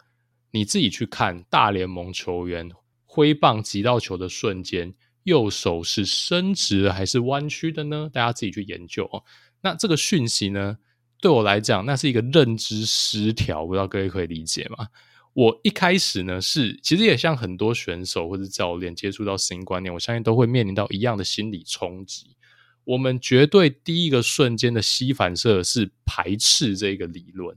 你自己去看大联盟球员挥棒击到球的瞬间，右手是伸直还是弯曲的呢？大家自己去研究哦。那这个讯息呢，对我来讲，那是一个认知失调，不知道各位可以理解吗？我一开始呢，是其实也像很多选手或者教练接触到新观念，我相信都会面临到一样的心理冲击。我们绝对第一个瞬间的吸反射是排斥这个理论，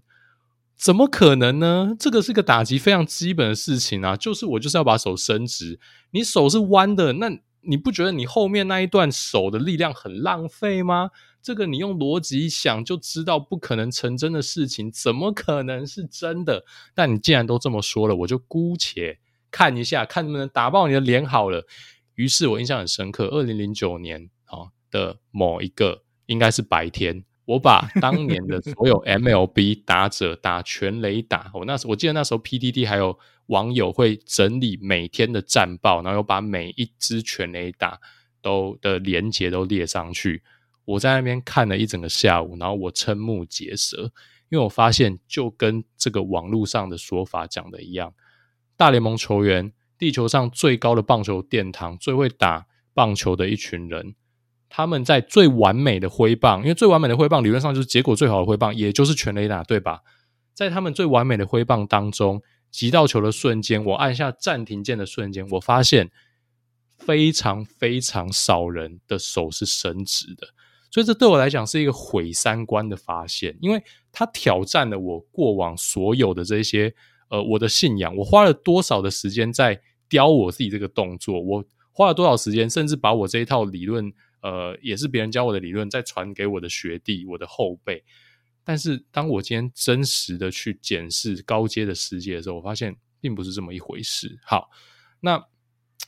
怎么可能呢？这个是个打击非常基本的事情啊，就是我就是要把手伸直，你手是弯的，那你不觉得你后面那一段手的力量很浪费吗？这个你用逻辑想就知道不可能成真的事情，怎么可能是真的？但你既然都这么说了，我就姑且看一下，看能不能打爆你的脸好了。于是我印象很深刻，二零零九年啊。的某一个应该是白天，我把 [laughs] 当年的所有 MLB 打者打全垒打，我那时我记得那时候 PDD 还有网友会整理每天的战报，然后把每一支全垒打都的连接都列上去。我在那边看了一整个下午，然后我瞠目结舌，因为我发现就跟这个网络上的说法讲的一样，大联盟球员。地球上最高的棒球殿堂，最会打棒球的一群人，他们在最完美的挥棒，因为最完美的挥棒理论上就是结果最好的挥棒，也就是全垒打，对吧？在他们最完美的挥棒当中，击到球的瞬间，我按下暂停键的瞬间，我发现非常非常少人的手是伸直的，所以这对我来讲是一个毁三观的发现，因为它挑战了我过往所有的这些呃我的信仰。我花了多少的时间在雕我自己这个动作？我花了多少时间，甚至把我这一套理论，呃，也是别人教我的理论，再传给我的学弟、我的后辈。但是，当我今天真实的去检视高阶的世界的时候，我发现并不是这么一回事。好，那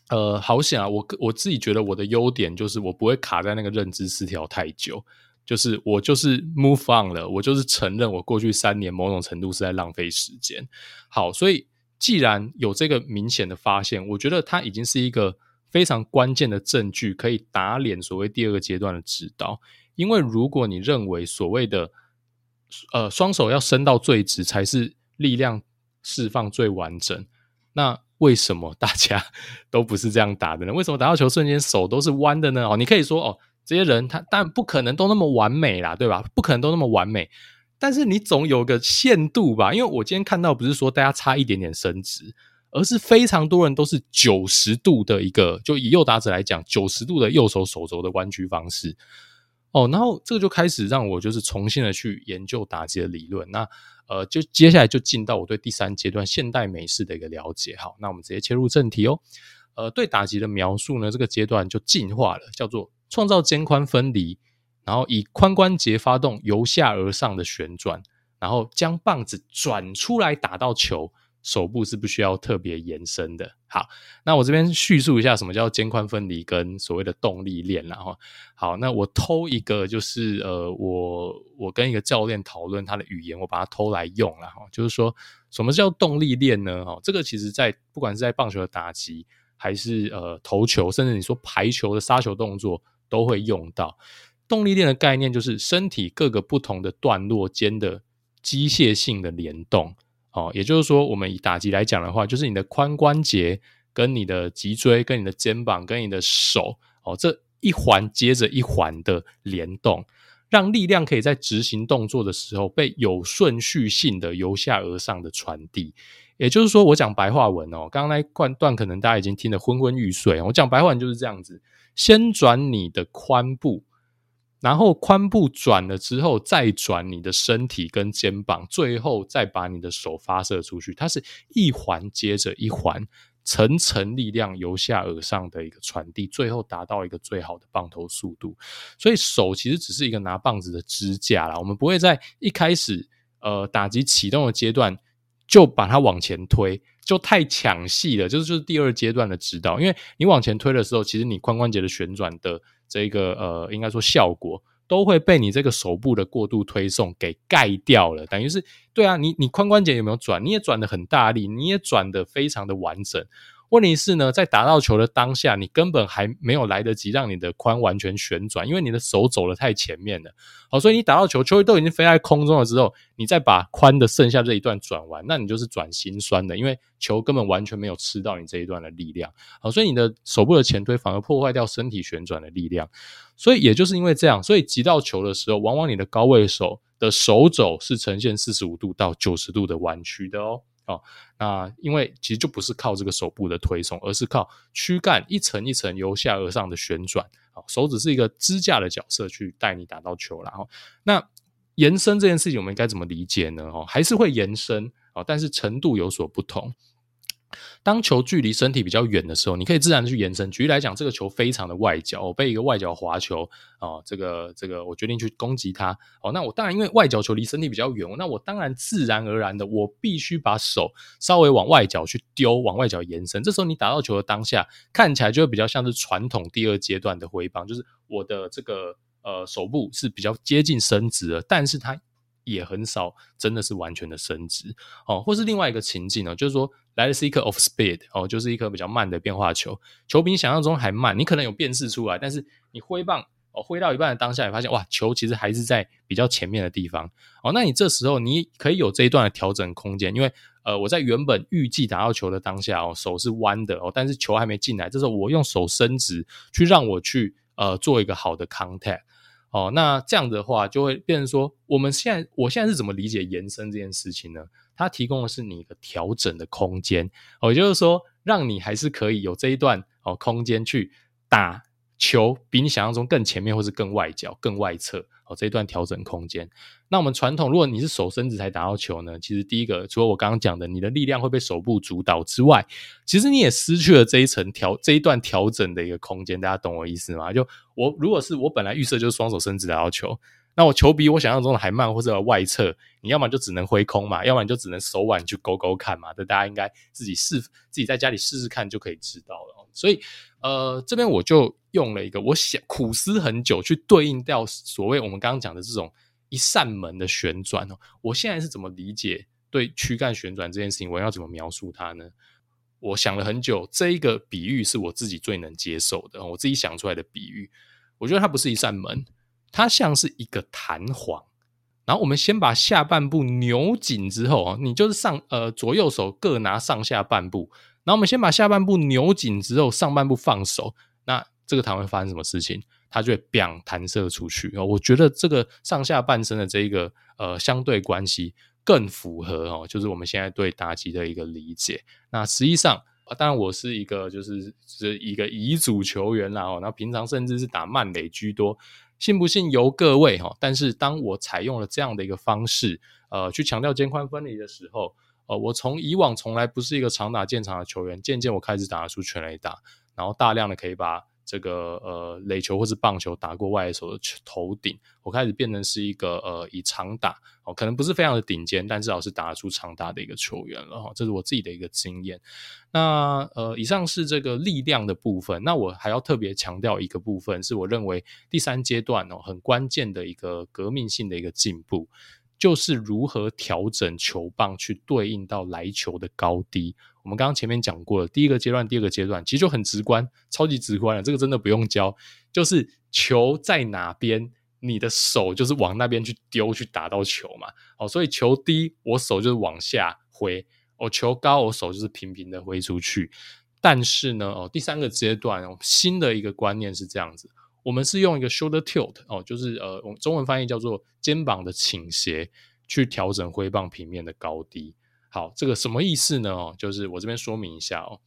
呃，好险啊！我我自己觉得我的优点就是我不会卡在那个认知失调太久，就是我就是 move on 了，我就是承认我过去三年某种程度是在浪费时间。好，所以既然有这个明显的发现，我觉得它已经是一个非常关键的证据，可以打脸所谓第二个阶段的指导。因为如果你认为所谓的呃，双手要伸到最直才是力量释放最完整。那为什么大家 [laughs] 都不是这样打的呢？为什么打到球瞬间手都是弯的呢？哦，你可以说哦，这些人他当然不可能都那么完美啦，对吧？不可能都那么完美。但是你总有个限度吧？因为我今天看到不是说大家差一点点伸直，而是非常多人都是九十度的一个，就以右打者来讲，九十度的右手手肘的弯曲方式。哦，然后这个就开始让我就是重新的去研究打击的理论。那呃，就接下来就进到我对第三阶段现代美式的一个了解。好，那我们直接切入正题哦。呃，对打击的描述呢，这个阶段就进化了，叫做创造肩宽分离，然后以髋关节发动由下而上的旋转，然后将棒子转出来打到球。手部是不需要特别延伸的。好，那我这边叙述一下什么叫肩宽分离跟所谓的动力链，然后好，那我偷一个就是呃，我我跟一个教练讨论他的语言，我把它偷来用了哈，就是说什么叫动力链呢？哈，这个其实在不管是在棒球的打击，还是呃投球，甚至你说排球的杀球动作，都会用到动力链的概念，就是身体各个不同的段落间的机械性的联动。哦，也就是说，我们以打击来讲的话，就是你的髋关节跟你的脊椎、跟你的肩膀、跟你的手，哦，这一环接着一环的联动，让力量可以在执行动作的时候被有顺序性的由下而上的传递。也就是说，我讲白话文哦，刚刚那一段可能大家已经听得昏昏欲睡。我讲白话文就是这样子：先转你的髋部。然后髋部转了之后，再转你的身体跟肩膀，最后再把你的手发射出去。它是一环接着一环，层层力量由下而上的一个传递，最后达到一个最好的棒头速度。所以手其实只是一个拿棒子的支架啦，我们不会在一开始呃打击启动的阶段就把它往前推，就太抢戏了。就是就是第二阶段的指导，因为你往前推的时候，其实你髋关节的旋转的。这个呃，应该说效果都会被你这个手部的过度推送给盖掉了，等于是对啊，你你髋关节有没有转？你也转的很大力，你也转的非常的完整。问题是呢，在打到球的当下，你根本还没有来得及让你的髋完全旋转，因为你的手走得太前面了。好，所以你打到球，球都已经飞在空中了之后，你再把髋的剩下这一段转完，那你就是转心酸的，因为球根本完全没有吃到你这一段的力量。好，所以你的手部的前推反而破坏掉身体旋转的力量。所以也就是因为这样，所以击到球的时候，往往你的高位手的手肘是呈现四十五度到九十度的弯曲的哦。哦，那因为其实就不是靠这个手部的推送，而是靠躯干一层一层由下而上的旋转。哦，手指是一个支架的角色去带你打到球，然后那延伸这件事情我们应该怎么理解呢？哦，还是会延伸哦，但是程度有所不同。当球距离身体比较远的时候，你可以自然的去延伸。举例来讲，这个球非常的外角，我被一个外角滑球哦，这个这个我决定去攻击它哦。那我当然因为外角球离身体比较远，那我当然自然而然的我必须把手稍微往外角去丢，往外角延伸。这时候你打到球的当下，看起来就会比较像是传统第二阶段的挥棒，就是我的这个呃手部是比较接近伸直的，但是它。也很少，真的是完全的伸直哦，或是另外一个情境呢，就是说来的是一颗 off speed 哦，就是一颗比较慢的变化球，球比你想象中还慢，你可能有辨识出来，但是你挥棒哦，挥到一半的当下，你发现哇，球其实还是在比较前面的地方。哦，那你这时候你可以有这一段的调整空间，因为呃，我在原本预计打到球的当下哦，手是弯的哦，但是球还没进来，这时候我用手伸直去让我去呃做一个好的 contact 哦，那这样的话就会变成说，我们现在我现在是怎么理解延伸这件事情呢？它提供的是你一个调整的空间，哦，也就是说，让你还是可以有这一段哦空间去打球，比你想象中更前面或是更外角、更外侧哦这一段调整空间。那我们传统，如果你是手伸直才打到球呢，其实第一个，除了我刚刚讲的，你的力量会被手部主导之外，其实你也失去了这一层调这一段调整的一个空间。大家懂我意思吗？就我如果是我本来预设就是双手伸直打到球。那我球比我想象中的还慢，或者外侧，你要么就只能挥空嘛，要么你就只能手腕去勾勾看嘛。这大家应该自己试，自己在家里试试看就可以知道了。所以，呃，这边我就用了一个，我想苦思很久去对应掉所谓我们刚刚讲的这种一扇门的旋转哦。我现在是怎么理解对躯干旋转这件事情？我要怎么描述它呢？我想了很久，这一个比喻是我自己最能接受的，我自己想出来的比喻。我觉得它不是一扇门。它像是一个弹簧，然后我们先把下半部扭紧之后啊，你就是上呃左右手各拿上下半部，然后我们先把下半部扭紧之后，上半部放手，那这个弹会发生什么事情？它就会砰弹射出去。哦我觉得这个上下半身的这一个呃相对关系更符合哦，就是我们现在对打击的一个理解。那实际上，当然我是一个就是是一个乙组球员啦哦，那平常甚至是打慢垒居多。信不信由各位哈，但是当我采用了这样的一个方式，呃，去强调肩宽分离的时候，呃，我从以往从来不是一个常打见长的球员，渐渐我开始打得出全垒打，然后大量的可以把。这个呃垒球或是棒球打过外野手的头顶，我开始变成是一个呃以长打哦，可能不是非常的顶尖，但至少是打得出长打的一个球员了哈。这是我自己的一个经验。那呃以上是这个力量的部分，那我还要特别强调一个部分，是我认为第三阶段哦很关键的一个革命性的一个进步。就是如何调整球棒去对应到来球的高低。我们刚刚前面讲过了，第一个阶段、第二个阶段其实就很直观，超级直观了。这个真的不用教，就是球在哪边，你的手就是往那边去丢，去打到球嘛。哦，所以球低，我手就是往下挥；哦，球高，我手就是平平的挥出去。但是呢，哦，第三个阶段，新的一个观念是这样子。我们是用一个 shoulder tilt 哦，就是呃，中文翻译叫做肩膀的倾斜，去调整挥棒平面的高低。好，这个什么意思呢？哦，就是我这边说明一下哦，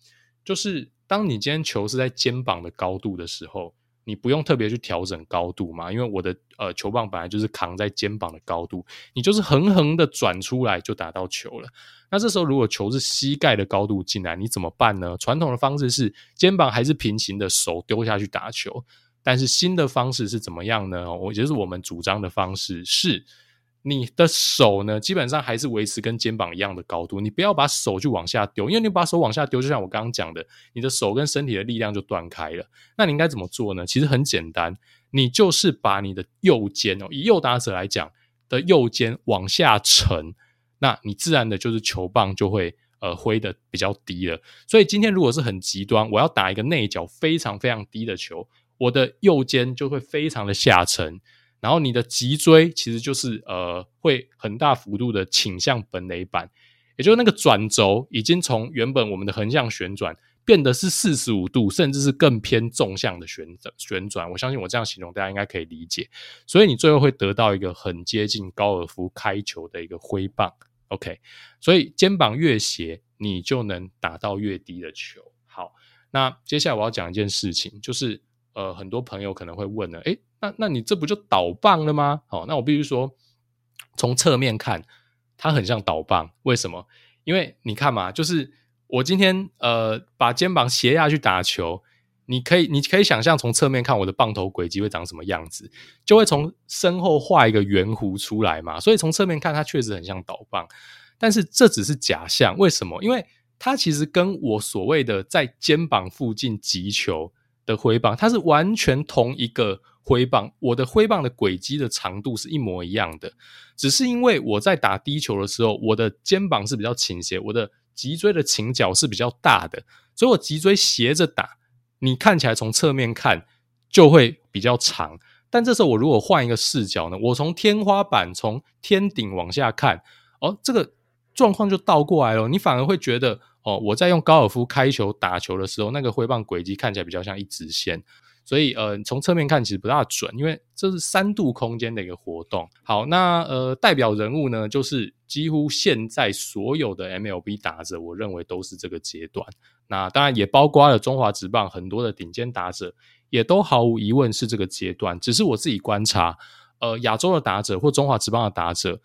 就是当你今天球是在肩膀的高度的时候，你不用特别去调整高度嘛，因为我的呃球棒本来就是扛在肩膀的高度，你就是横横的转出来就打到球了。那这时候如果球是膝盖的高度进来，你怎么办呢？传统的方式是肩膀还是平行的，手丢下去打球。但是新的方式是怎么样呢？我觉得是我们主张的方式是，你的手呢，基本上还是维持跟肩膀一样的高度，你不要把手去往下丢，因为你把手往下丢，就像我刚刚讲的，你的手跟身体的力量就断开了。那你应该怎么做呢？其实很简单，你就是把你的右肩哦，以右打者来讲的右肩往下沉，那你自然的就是球棒就会呃挥得比较低了。所以今天如果是很极端，我要打一个内角非常非常低的球。我的右肩就会非常的下沉，然后你的脊椎其实就是呃会很大幅度的倾向本垒板，也就是那个转轴已经从原本我们的横向旋转变得是四十五度，甚至是更偏纵向的旋转旋转。我相信我这样形容大家应该可以理解，所以你最后会得到一个很接近高尔夫开球的一个挥棒。OK，所以肩膀越斜，你就能打到越低的球。好，那接下来我要讲一件事情，就是。呃，很多朋友可能会问了，诶，那那你这不就倒棒了吗？好，那我必须说，从侧面看，它很像倒棒。为什么？因为你看嘛，就是我今天呃把肩膀斜下去打球，你可以你可以想象从侧面看我的棒头轨迹会长什么样子，就会从身后画一个圆弧出来嘛。所以从侧面看，它确实很像倒棒，但是这只是假象。为什么？因为它其实跟我所谓的在肩膀附近击球。的挥棒，它是完全同一个挥棒，我的挥棒的轨迹的长度是一模一样的，只是因为我在打低球的时候，我的肩膀是比较倾斜，我的脊椎的倾角是比较大的，所以我脊椎斜着打，你看起来从侧面看就会比较长。但这时候我如果换一个视角呢，我从天花板从天顶往下看，哦，这个状况就倒过来了，你反而会觉得哦，我在用高尔夫开球打球的时候，那个挥棒轨迹看起来比较像一直线。所以，呃，从侧面看其实不大准，因为这是三度空间的一个活动。好，那呃，代表人物呢，就是几乎现在所有的 MLB 打者，我认为都是这个阶段。那当然也包括了中华职棒很多的顶尖打者，也都毫无疑问是这个阶段。只是我自己观察，呃，亚洲的打者或中华职棒的打者，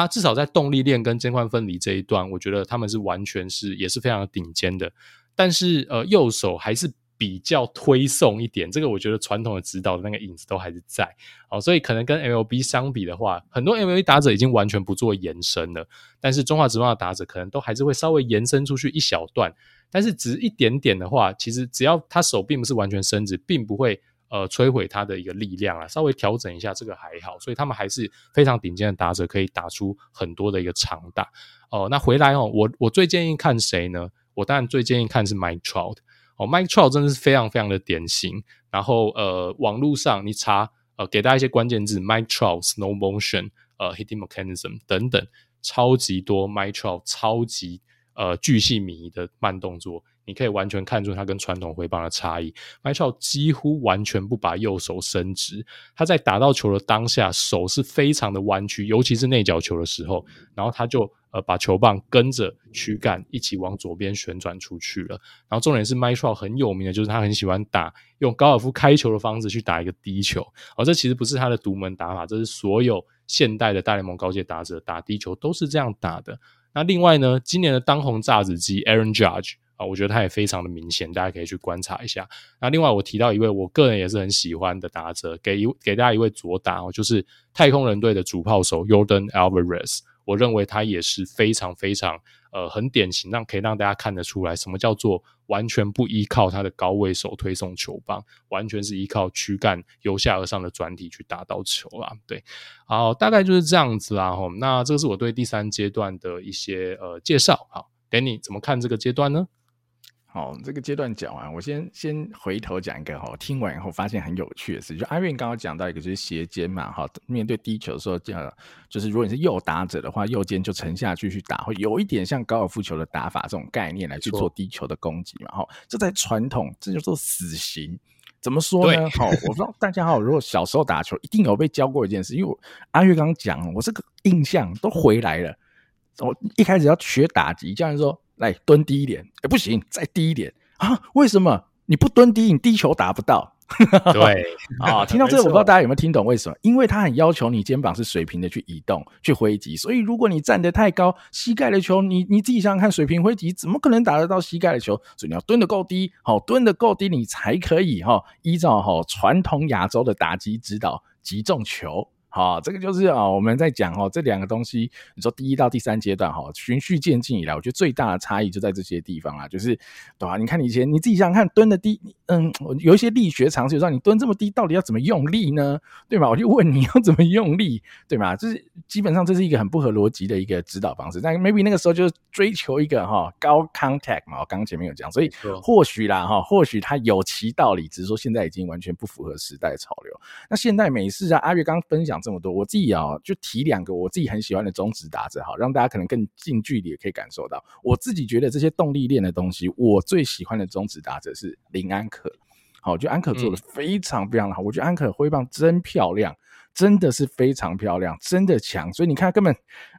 他至少在动力链跟肩宽分离这一段，我觉得他们是完全是也是非常顶尖的。但是，呃，右手还是。比较推送一点，这个我觉得传统的指导的那个影子都还是在，哦，所以可能跟 MLB 相比的话，很多 MLB 打者已经完全不做延伸了，但是中华职棒的打者可能都还是会稍微延伸出去一小段，但是只一点点的话，其实只要他手并不是完全伸直，并不会呃摧毁他的一个力量啊，稍微调整一下这个还好，所以他们还是非常顶尖的打者，可以打出很多的一个长打哦。那回来哦，我我最建议看谁呢？我当然最建议看是 Mike Trout。哦，Mike Trout 真的是非常非常的典型。然后呃，网络上你查呃，给大家一些关键字，Mike Trout、Snow motion，呃，hitting mechanism 等等，超级多 Mike Trout 超级呃巨细靡的慢动作。你可以完全看出他跟传统挥棒的差异。Mike Trout 几乎完全不把右手伸直，他在打到球的当下，手是非常的弯曲，尤其是内角球的时候，然后他就呃把球棒跟着躯干一起往左边旋转出去了。然后重点是 Mike Trout 很有名的就是他很喜欢打用高尔夫开球的方式去打一个低球，而、哦、这其实不是他的独门打法，这是所有现代的大联盟高阶打者打低球都是这样打的。那另外呢，今年的当红炸子鸡 Aaron Judge。啊，我觉得他也非常的明显，大家可以去观察一下。那另外，我提到一位我个人也是很喜欢的打者，给一给大家一位左打哦，就是太空人队的主炮手 Yordan Alvarez。我认为他也是非常非常呃很典型，让可以让大家看得出来，什么叫做完全不依靠他的高位手推送球棒，完全是依靠躯干由下而上的转体去打到球啦。对，好，大概就是这样子啦。吼，那这个是我对第三阶段的一些呃介绍。好，Danny 怎么看这个阶段呢？好，这个阶段讲完，我先先回头讲一个哈，听完以后发现很有趣的事，就阿运刚刚讲到一个就是斜肩嘛，哈，面对低球的时候，这样就是如果你是右打者的话，右肩就沉下去去打，会有一点像高尔夫球的打法这种概念来去做低球的攻击嘛，哈，这在传统这叫做死刑，怎么说呢？好，我不知道大家好，如果小时候打球一定有被教过一件事，因为我阿月刚刚讲，我这个印象都回来了，我一开始要学打击，教练说。来蹲低一点，哎，不行，再低一点啊？为什么你不蹲低，你低球打不到？对 [laughs] 啊，[laughs] 听到这个，我不知道大家有没有听懂为什么？因为他很要求你肩膀是水平的去移动、去挥击，所以如果你站得太高，膝盖的球，你你自己想想看，水平挥击怎么可能打得到膝盖的球？所以你要蹲得够低，好，蹲得够低，你才可以哈，依照哈传统亚洲的打击指导击中球。好，这个就是啊，我们在讲哦，这两个东西，你说第一到第三阶段哈，循序渐进以来，我觉得最大的差异就在这些地方啦，就是对吧？你看你以前你自己想想看，蹲的低，嗯，有一些力学常识，让你蹲这么低，到底要怎么用力呢？对吧？我就问你要怎么用力，对吧？就是基本上这是一个很不合逻辑的一个指导方式。但 maybe 那个时候就是追求一个哈高 contact 嘛，我刚刚前面有讲，所以或许啦哈，或许它有其道理，只是说现在已经完全不符合时代潮流。那现代美式啊，阿月刚分享。这么多，我自己啊、哦，就提两个我自己很喜欢的中职打者，好，让大家可能更近距离也可以感受到。我自己觉得这些动力链的东西，我最喜欢的中职打者是林安可。好，我觉得安可做的非常非常的好，嗯、我觉得安可挥棒真漂亮。真的是非常漂亮，真的强，所以你看，根本，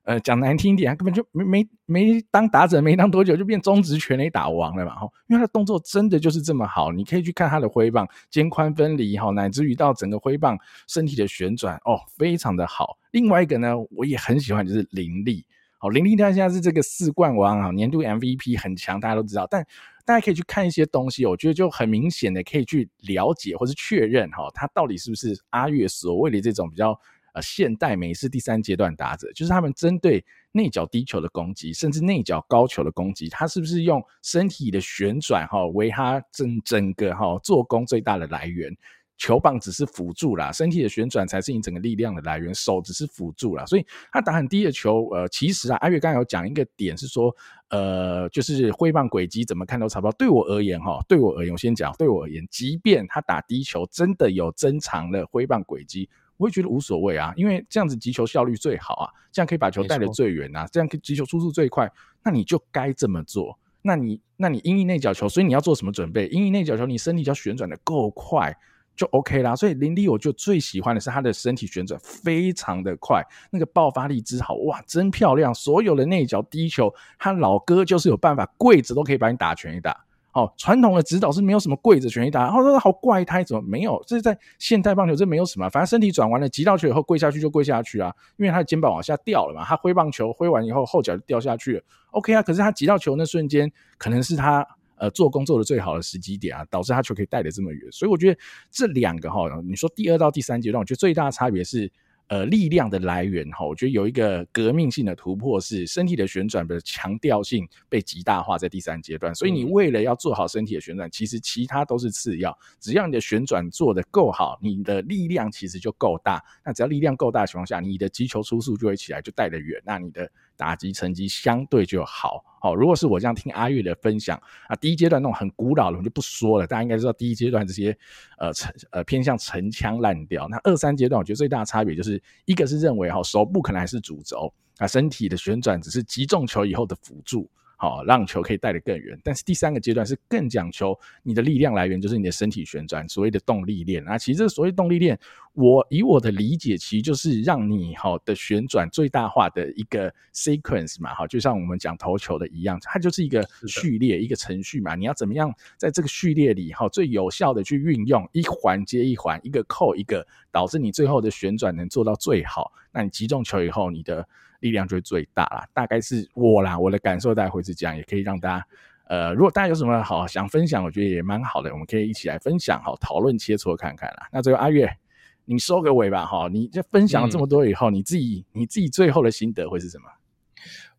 呃，讲难听一点，他根本就没没没当打者没当多久就变中职全垒打王了嘛，哈，因为他的动作真的就是这么好，你可以去看他的挥棒，肩宽分离，哈，乃至于到整个挥棒身体的旋转，哦，非常的好。另外一个呢，我也很喜欢，就是林立，好，林立他现在是这个四冠王啊，年度 MVP 很强，大家都知道，但。大家可以去看一些东西，我觉得就很明显的可以去了解或是确认哈，他到底是不是阿月所谓的这种比较呃现代美式第三阶段打者，就是他们针对内角低球的攻击，甚至内角高球的攻击，他是不是用身体的旋转哈为他整整个哈做工最大的来源？球棒只是辅助啦，身体的旋转才是你整个力量的来源，手只是辅助啦。所以他打很低的球，呃，其实啊，阿月刚才有讲一个点是说，呃，就是挥棒轨迹怎么看都差不多。对我而言，哈，对我而言，我先讲，对我而言，即便他打低球真的有增长了挥棒轨迹，我会觉得无所谓啊，因为这样子击球效率最好啊，这样可以把球带得最远啊，这样击球出速最快，那你就该这么做。那你，那你因应内角球，所以你要做什么准备？因应内角球，你身体要旋转的够快。就 OK 啦，所以林立我就最喜欢的是他的身体旋转非常的快，那个爆发力之好，哇，真漂亮！所有的内角低球，他老哥就是有办法跪着都可以把你打全一打。哦，传统的指导是没有什么跪着全垒打，然后说好怪胎，怎么没有？这是在现代棒球这没有什么，反正身体转完了，击到球以后跪下去就跪下去啊，因为他的肩膀往下掉了嘛，他挥棒球挥完以后后脚就掉下去了，OK 啊。可是他击到球那瞬间，可能是他。呃，做工做的最好的时机点啊，导致他球可以带得这么远，所以我觉得这两个哈，你说第二到第三阶段，我觉得最大的差别是。呃，力量的来源哈，我觉得有一个革命性的突破是身体的旋转的强调性被极大化在第三阶段。所以你为了要做好身体的旋转，其实其他都是次要，只要你的旋转做得够好，你的力量其实就够大。那只要力量够大的情况下，你的击球出速就会起来，就带得远。那你的打击成绩相对就好。好，如果是我这样听阿跃的分享啊，第一阶段那种很古老的我就不说了，大家应该知道第一阶段这些呃成呃偏向陈腔滥调。那二三阶段我觉得最大的差别就是一个是认为哈手部可能还是主轴啊，身体的旋转只是击中球以后的辅助。好，让球可以带得更远。但是第三个阶段是更讲求你的力量来源，就是你的身体旋转，所谓的动力链。那其实这个所谓动力链，我以我的理解，其实就是让你好的旋转最大化的一个 sequence 嘛。哈，就像我们讲投球的一样，它就是一个序列，一个程序嘛。你要怎么样在这个序列里，哈，最有效的去运用一环接一环，一个扣一个，导致你最后的旋转能做到最好。那你击中球以后，你的力量就会最大啦，大概是我啦，我的感受大概会是这样，也可以让大家，呃，如果大家有什么好想分享，我觉得也蛮好的，我们可以一起来分享，好讨论切磋看看啦。那最后阿月，你收个尾吧，哈，你这分享了这么多以后，嗯、你自己你自己最后的心得会是什么？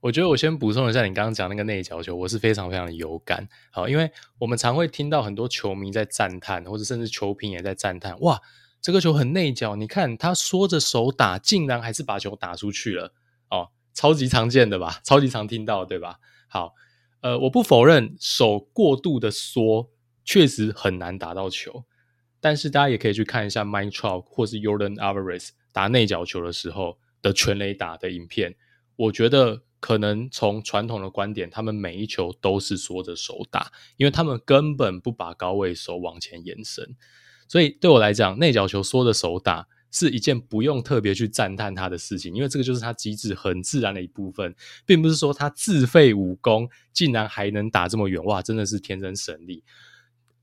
我觉得我先补充一下，你刚刚讲那个内角球，我是非常非常的有感，好，因为我们常会听到很多球迷在赞叹，或者甚至球评也在赞叹，哇，这个球很内角，你看他缩着手打，竟然还是把球打出去了。哦，超级常见的吧，超级常听到，对吧？好，呃，我不否认手过度的缩确实很难打到球，但是大家也可以去看一下 Mike Trout 或是 Jordan Alvarez 打内角球的时候的全垒打的影片，我觉得可能从传统的观点，他们每一球都是缩着手打，因为他们根本不把高位手往前延伸，所以对我来讲，内角球缩着手打。是一件不用特别去赞叹他的事情，因为这个就是他机制很自然的一部分，并不是说他自废武功竟然还能打这么远，哇，真的是天生神力。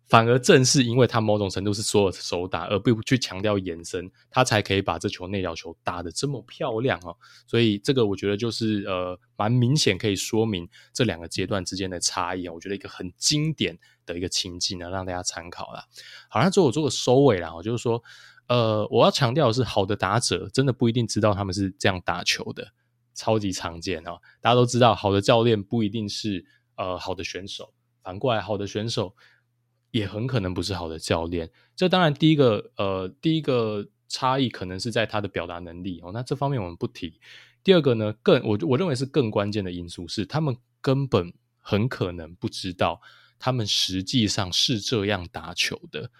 反而正是因为他某种程度是所有手打，而不去强调延伸，他才可以把这球内角球打得这么漂亮哦。所以这个我觉得就是呃蛮明显可以说明这两个阶段之间的差异啊。我觉得一个很经典的一个情境呢，让大家参考啦。好，那最后我做个收尾啦，我就是说。呃，我要强调的是，好的打者真的不一定知道他们是这样打球的，超级常见哦。大家都知道，好的教练不一定是呃好的选手，反过来，好的选手也很可能不是好的教练。这当然第一个呃第一个差异可能是在他的表达能力哦。那这方面我们不提。第二个呢，更我我认为是更关键的因素是，他们根本很可能不知道他们实际上是这样打球的。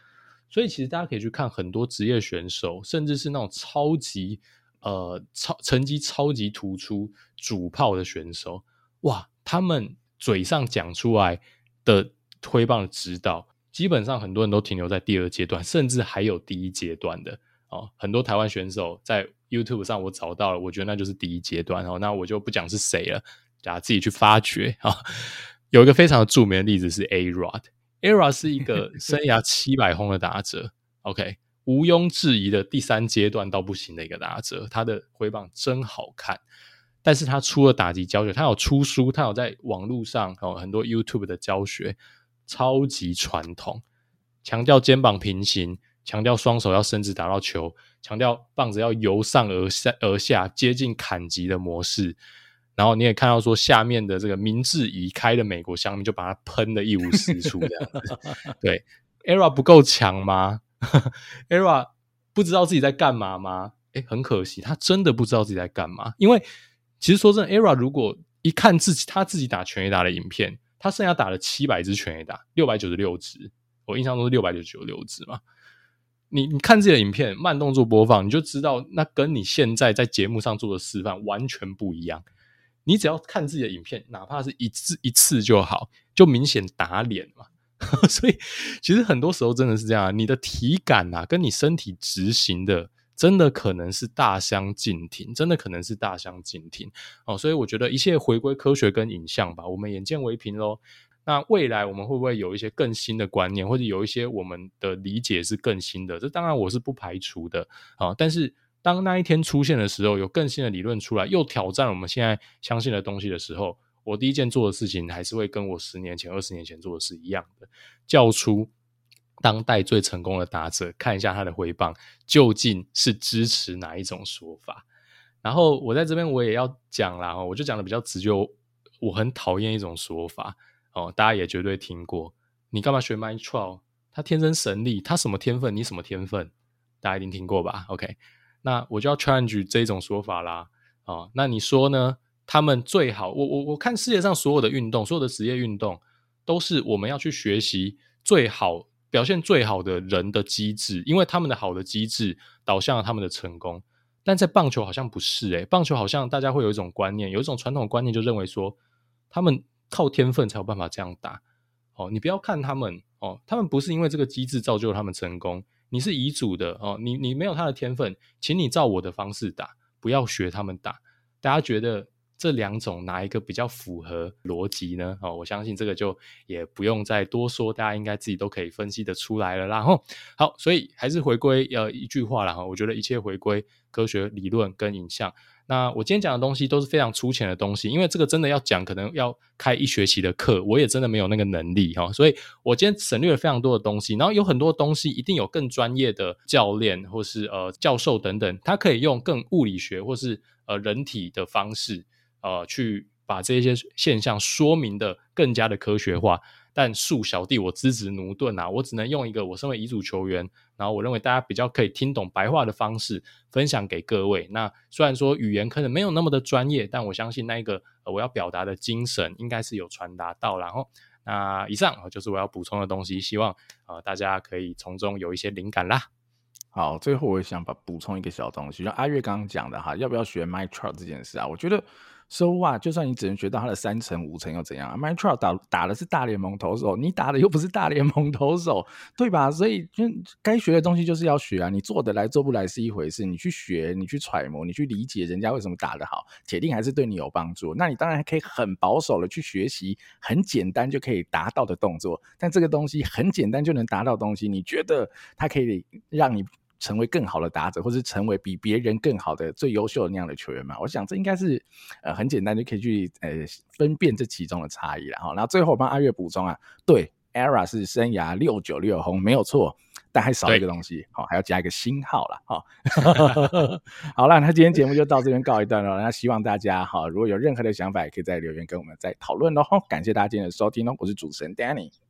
所以其实大家可以去看很多职业选手，甚至是那种超级呃超成绩超级突出主炮的选手，哇，他们嘴上讲出来的挥棒指导，基本上很多人都停留在第二阶段，甚至还有第一阶段的哦。很多台湾选手在 YouTube 上我找到了，我觉得那就是第一阶段哦。那我就不讲是谁了，大家自己去发掘啊。[laughs] 有一个非常著名的例子是 A-Rod。ERA 是一个 [laughs] 生涯七百轰的打者，OK，毋庸置疑的第三阶段到不行的一个打者，他的挥棒真好看，但是他出了打击教学，他有出书，他有在网络上有很多 YouTube 的教学，超级传统，强调肩膀平行，强调双手要伸直打到球，强调棒子要由上而下而下接近砍击的模式。然后你也看到说，下面的这个明智已开的美国乡民就把它喷的一无是处，这样子。[laughs] 对，ERA 不够强吗？[laughs] ERA 不知道自己在干嘛吗？哎，很可惜，他真的不知道自己在干嘛。因为其实说真的，ERA 如果一看自己他自己打全垒打的影片，他剩下打了七百支全垒打，六百九十六支，我印象中是六百九十六支嘛。你你看自己的影片慢动作播放，你就知道那跟你现在在节目上做的示范完全不一样。你只要看自己的影片，哪怕是一次一次就好，就明显打脸嘛。[laughs] 所以其实很多时候真的是这样，你的体感啊，跟你身体执行的，真的可能是大相径庭，真的可能是大相径庭哦。所以我觉得一切回归科学跟影像吧，我们眼见为凭喽。那未来我们会不会有一些更新的观念，或者有一些我们的理解是更新的？这当然我是不排除的啊。但是当那一天出现的时候，有更新的理论出来，又挑战我们现在相信的东西的时候，我第一件做的事情还是会跟我十年前、二十年前做的是一样的，叫出当代最成功的打者，看一下他的回棒究竟是支持哪一种说法。然后我在这边我也要讲啦，我就讲的比较直接，我很讨厌一种说法。哦，大家也绝对听过，你干嘛学 Mike Trout？他天生神力，他什么天分？你什么天分？大家一定听过吧？OK，那我就要 challenge 这种说法啦。哦，那你说呢？他们最好，我我我看世界上所有的运动，所有的职业运动，都是我们要去学习最好表现最好的人的机制，因为他们的好的机制导向了他们的成功。但在棒球好像不是诶、棒球好像大家会有一种观念，有一种传统观念，就认为说他们。靠天分才有办法这样打，哦，你不要看他们哦，他们不是因为这个机制造就了他们成功，你是遗嘱的哦，你你没有他的天分，请你照我的方式打，不要学他们打。大家觉得这两种哪一个比较符合逻辑呢？哦，我相信这个就也不用再多说，大家应该自己都可以分析得出来了。然后好，所以还是回归呃一句话了哈，我觉得一切回归科学理论跟影像。那我今天讲的东西都是非常粗浅的东西，因为这个真的要讲，可能要开一学期的课，我也真的没有那个能力哈，所以我今天省略了非常多的东西，然后有很多东西一定有更专业的教练或是呃教授等等，他可以用更物理学或是呃人体的方式呃去把这些现象说明的更加的科学化。但恕小弟我资质駑钝啊，我只能用一个我身为乙组球员，然后我认为大家比较可以听懂白话的方式分享给各位。那虽然说语言可能没有那么的专业，但我相信那一个我要表达的精神应该是有传达到。然后那以上就是我要补充的东西，希望呃大家可以从中有一些灵感啦。好，最后我想把补充一个小东西，就阿月刚刚讲的哈，要不要学 Mike Trout 这件事啊？我觉得。说话，so、就算你只能学到他的三成五成又怎样？Mike Trout 打打的是大联盟投手，你打的又不是大联盟投手，对吧？所以就该学的东西就是要学啊。你做得来做不来是一回事，你去学，你去揣摩，你去理解人家为什么打得好，铁定还是对你有帮助。那你当然可以很保守的去学习很简单就可以达到的动作，但这个东西很简单就能达到东西，你觉得它可以让你？成为更好的打者，或是成为比别人更好的、最优秀的那样的球员嘛？我想这应该是呃很简单就可以去呃分辨这其中的差异了哈。然后最后我帮阿月补充啊，对，ERA 是生涯六九六轰没有错，但还少一个东西，好、哦、还要加一个星号了哈。哦、[laughs] 好了，那今天节目就到这边告一段落。那希望大家哈、哦，如果有任何的想法，也可以在留言跟我们再讨论喽。感谢大家今天的收听哦，我是主持人 Danny。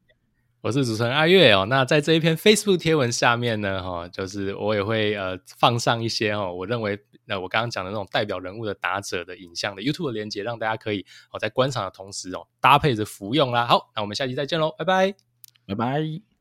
我是主持人阿月哦，那在这一篇 Facebook 贴文下面呢，哈，就是我也会呃放上一些哈，我认为那我刚刚讲的那种代表人物的打者的影像的 YouTube 的连接，让大家可以哦在观赏的同时哦搭配着服用啦。好，那我们下期再见喽，拜拜，拜拜。